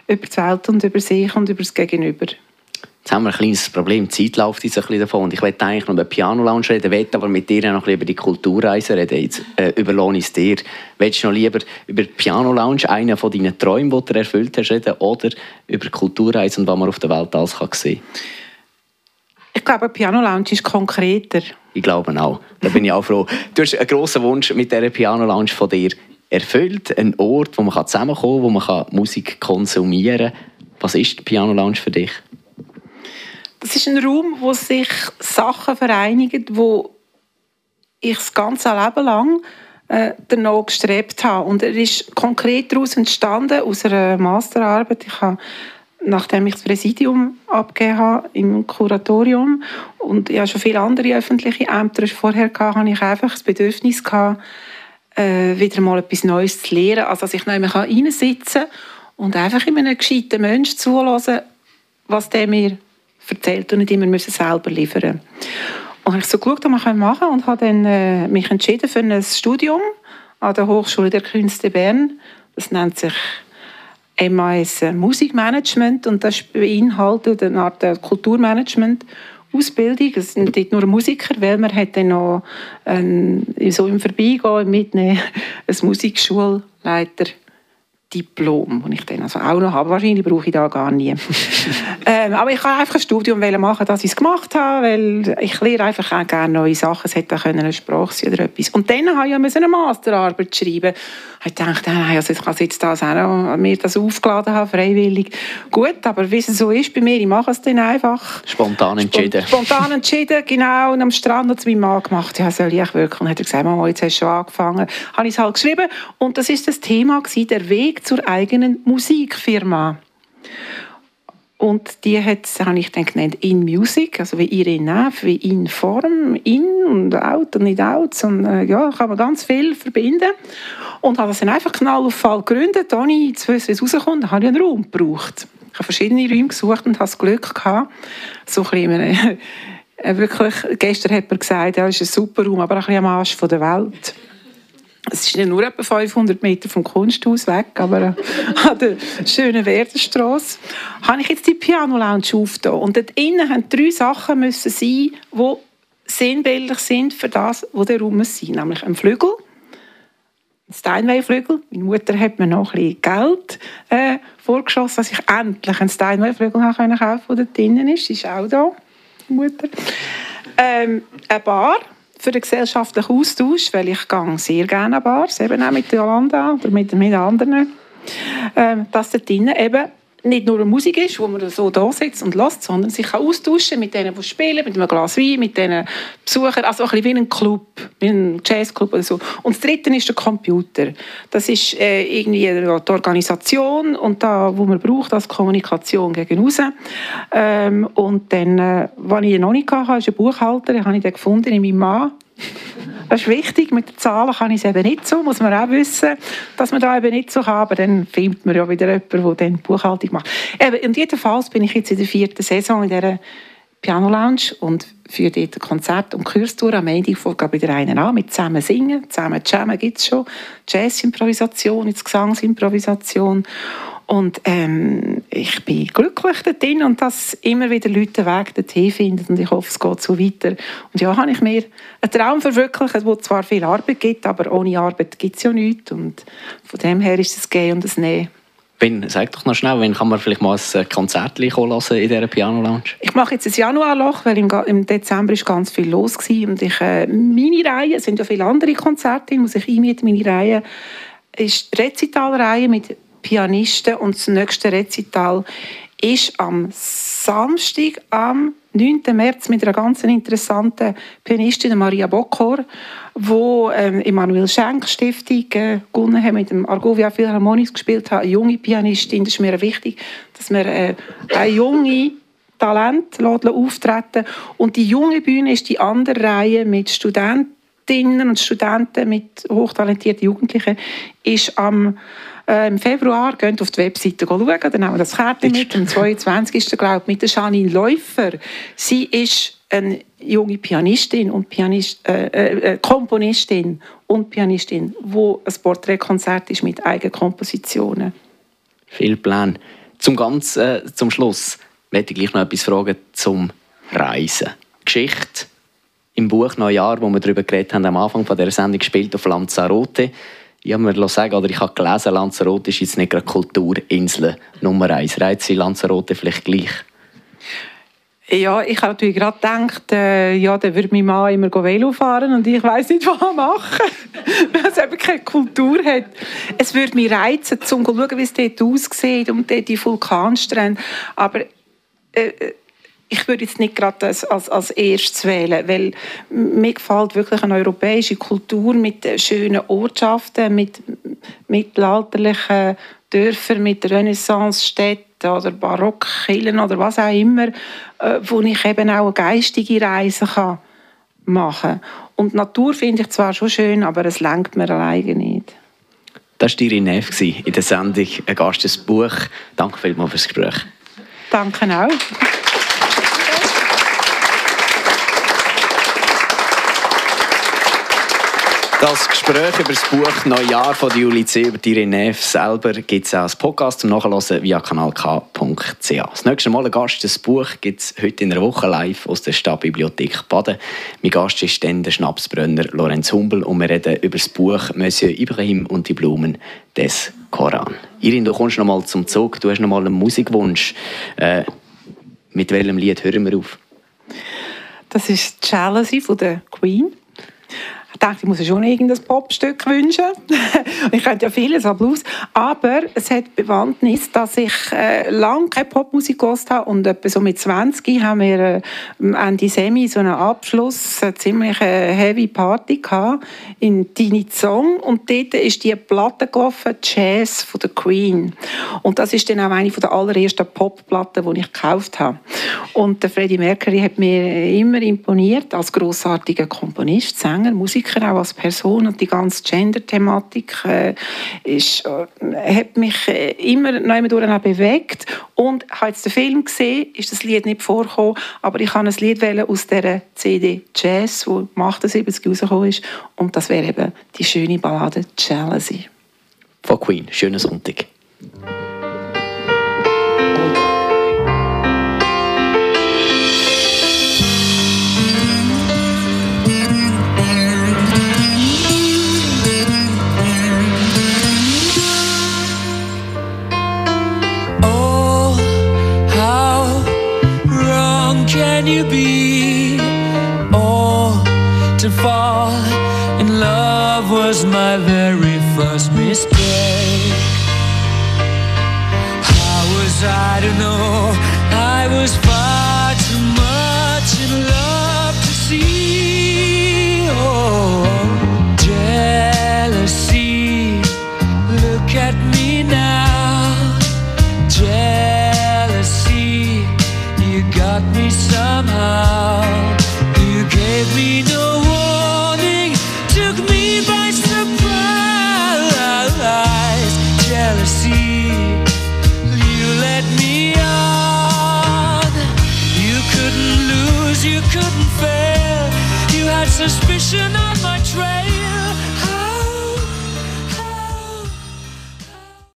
über die Welt und über sich und über das Gegenüber. Jetzt haben wir ein kleines Problem. Die Zeit läuft uns ein bisschen davon. Und ich möchte eigentlich noch über Piano Lounge reden, will aber mit dir noch ein bisschen über die Kulturreise reden. Jetzt äh, überlohne ich es dir. Willst du noch lieber über Piano Lounge, einen von deinen Träumen, die du erfüllt hast, reden, oder über Kulturreise und was man auf der Welt alles kann sehen kann? Ich glaube, Piano Lounge ist konkreter. Ich glaube auch. Da bin ich auch froh. Du hast einen grossen Wunsch mit dieser Piano Lounge von dir erfüllt. Ein Ort, wo man zusammenkommen kann, wo man Musik konsumieren kann. Was ist die Piano Lounge für dich? Das ist ein Raum, wo sich Sachen vereinigen, wo ich das ganze Leben lang äh, danach gestrebt habe. Und er ist konkret daraus entstanden, aus einer Masterarbeit. Ich habe, nachdem ich das Präsidium abgegeben habe, im Kuratorium und ja schon viele andere öffentliche Ämter vorher hatte, habe ich einfach das Bedürfnis gehabt, äh, wieder mal etwas Neues zu lernen. Also, dass ich mehr reinsitzen kann und einfach in einem gescheiten Menschen zulassen, was der mir erzählt und nicht immer müssen selber liefern Und ich so geschaut, was man machen kann und habe dann äh, mich entschieden für ein Studium an der Hochschule der Künste Bern. Das nennt sich MAS Musikmanagement und das beinhaltet eine Art äh, Kulturmanagement. Ausbildung. Es sind nicht nur Musiker, weil man hat dann noch ein, so im Vorbeigehen mitnehmen ein Musikschulleiter Diplom, das ich dann also auch noch habe. Wahrscheinlich brauche ich da gar nie. ähm, aber ich kann einfach ein Studium machen, dass ich es gemacht habe, weil ich lerne einfach auch gerne neue Sachen. Es hätte auch eine Sprache sein oder etwas. Und dann habe ich eine Masterarbeit schreiben. Ich dachte, nein, also ich kann jetzt das auch noch, mir das aufgeladen haben, freiwillig. Gut, aber wie es so ist bei mir, ich mache es dann einfach. Spontan entschieden. Spontan entschieden, genau. Und am Strand hat es mein Mann gemacht, ja, soll ich wirklich? Und hat er gesagt, Mama, jetzt hast du schon angefangen. Habe ich es halt geschrieben. Und das ist das Thema gewesen, der Weg zur eigenen Musikfirma. Und die hat, habe ich dann genannt, In Music, also wie Neff, wie In Form, In und Out und nicht Out. Und, äh, ja, kann man ganz viel verbinden. Und habe das dann einfach knall auf Fall gegründet, ohne zu wissen, wie es rauskommt. Habe ich einen Raum gebraucht. Ich habe verschiedene Räume gesucht und habe das Glück gehabt, so ein bisschen, äh, wirklich, gestern hat man gesagt, ja, ist ein super Raum, aber ein bisschen am Arsch von der Welt. Es ist nur etwa 500 Meter vom Kunsthaus weg, aber äh, an der schönen Werderstrasse habe ich jetzt die Piano Lounge aufgetan. Und dort innen haben drei Sachen müssen sein, die sinnbildlich sind für das, was der Raum sein nämlich ein Flügel, ein Steinway-Flügel. Meine Mutter hat mir noch ein bisschen Geld äh, vorgeschossen, dass ich endlich einen Steinway-Flügel kaufen konnte, der dort drinnen ist. ist auch da, Mutter. Ähm, eine Bar für den gesellschaftlichen Austausch, weil ich gehe sehr gerne an Bars, eben auch mit Jolanda oder mit, mit anderen, ähm, dass dort drinnen eben nicht nur Musik ist, wo man so da sitzt und lässt, sondern sich kann austauschen mit denen, die spielen, mit einem Glas Wein, mit den Besuchern, also ein bisschen wie ein Club, wie ein Jazzclub oder so. Und das Dritte ist der Computer. Das ist äh, irgendwie die Organisation und da, wo man braucht, als Kommunikation gegen raus. Ähm, und dann, äh, was ich noch nicht hatte, ist ein Buchhalter, den habe ich gefunden in meinem Mann. Das ist wichtig. Mit den Zahlen kann ich es eben nicht so. Muss man auch wissen, dass man da eben nicht so kann. Aber dann findet man ja wieder jemanden, der dann Buchhaltung macht. Eben, und jedenfalls bin ich jetzt in der vierten Saison in dieser Piano Lounge und für dort Konzert und Kurstour. Am Ende fängt wieder einen an mit zusammen singen, zusammen jammen gibt es schon. Jazz-Improvisation, jetzt Gesangsimprovisation. Und ähm, ich bin glücklich darin und dass immer wieder Leute den Weg dorthin finden und ich hoffe, es geht so weiter. Und ja, habe ich mir einen Traum verwirklicht, wo zwar viel Arbeit gibt, aber ohne Arbeit gibt es ja nichts und von dem her ist es Gehen und das Nehmen. Wenn, sag doch noch schnell, wann kann man vielleicht mal ein Konzert hören in dieser Piano Lounge? Ich mache jetzt ein Januarloch, weil im, im Dezember ist ganz viel los war. und ich äh, meine Reihe, es sind ja viele andere Konzerte, muss ich einmieten. Meine Reihe ist die Rezitalreihe mit Pianisten und das nächste Rezital ist am Samstag, am 9. März mit einer ganz interessanten Pianistin, Maria Bockhor, die ähm, Emanuel Schenk Stiftung äh, gewonnen hat, mit dem Argovia Philharmonics gespielt hat, eine junge Pianistin. Das ist mir wichtig, dass wir äh, eine junge Talent auftreten Und die junge Bühne ist die andere Reihe mit Studentinnen und Studenten, mit hochtalentierten Jugendlichen, ist am äh, Im Februar geht auf die Webseite schauen, dann nehmen wir das Kärtchen mit. Am 22. glaube ich, mit der Janine Läufer. Sie ist eine junge Pianistin und Pianist, äh, äh, äh, Komponistin und Pianistin, wo ein Porträtkonzert ist mit eigenen Kompositionen. Viel Plan. Zum ganz äh, zum Schluss möchte ich gleich noch etwas fragen zum Reisen. Geschichte im Buch Neujahr, wo wir darüber geredet haben, am Anfang von der Sendung gespielt auf Lanzarote ich habe mir sagen, oder ich habe gelesen, Lanzarote ist jetzt nicht gerade Kulturinsel Nummer eins. Reizt Sie Lanzarote vielleicht gleich? Ja, ich habe natürlich gerade gedacht, äh, ja, dann würde mein Mann immer Velo fahren und ich weiß nicht, was machen, weil es eben keine Kultur hat. Es würde mich reizen, zu schauen, wie es dort aussieht und dort die Vulkanstrände. Aber äh, äh ich würde jetzt nicht gerade als, als, als erstes wählen, weil mir gefällt wirklich eine europäische Kultur mit schönen Ortschaften, mit mittelalterlichen Dörfern, mit Renaissance-Städten oder Barockkirchen oder was auch immer, äh, wo ich eben auch eine geistige Reise kann machen kann. Und die Natur finde ich zwar schon schön, aber es lenkt mir alleine nicht. Das war Irin Neff in der Sendung «Ein Gast, ein Buch». Danke vielmals fürs Gespräch. Danke auch. Das Gespräch über das Buch Neujahr von Juli C. über die Neff selber gibt es auch als Podcast zum Nachhören via kanalk.ch. Das nächste Mal ein Gast, das Buch gibt es heute in einer Woche live aus der Stadtbibliothek Baden. Mein Gast ist dann der Schnapsbrenner Lorenz Humbel und wir reden über das Buch Monsieur Ibrahim und die Blumen des Koran. Irin, du kommst noch mal zum Zug, du hast noch mal einen Musikwunsch. Äh, mit welchem Lied hören wir auf? Das ist Jealousy von der Queen. Ich dachte, ich muss schon irgendein Popstück wünschen. ich könnte ja vieles am Blues. Aber es hat Bewandtnis, dass ich äh, lange keine Popmusik gehört habe und etwa so mit 20 haben wir äh, Ende Semi so einen Abschluss, eine ziemlich äh, heavy Party gehabt in Tiny Song und dort ist die Platte gelaufen, Jazz von der Queen. Und das ist dann auch eine der allerersten Popplatten, die ich gekauft habe. Und der Freddie Mercury hat mir immer imponiert als großartiger Komponist, Sänger, Musiker Musiker, auch als Person und die ganze Gender-Thematik äh, äh, hat mich äh, immer noch durch bewegt und ich habe jetzt den Film gesehen, ist das Lied nicht vorgekommen, aber ich habe ein Lied aus der CD Jazz, wo 78 rausgekommen ist und das wäre eben die schöne Ballade Jealousy. Von Queen. Schönen Sonntag. You be? Oh, to fall in love was my very first mistake. How was I to know I was far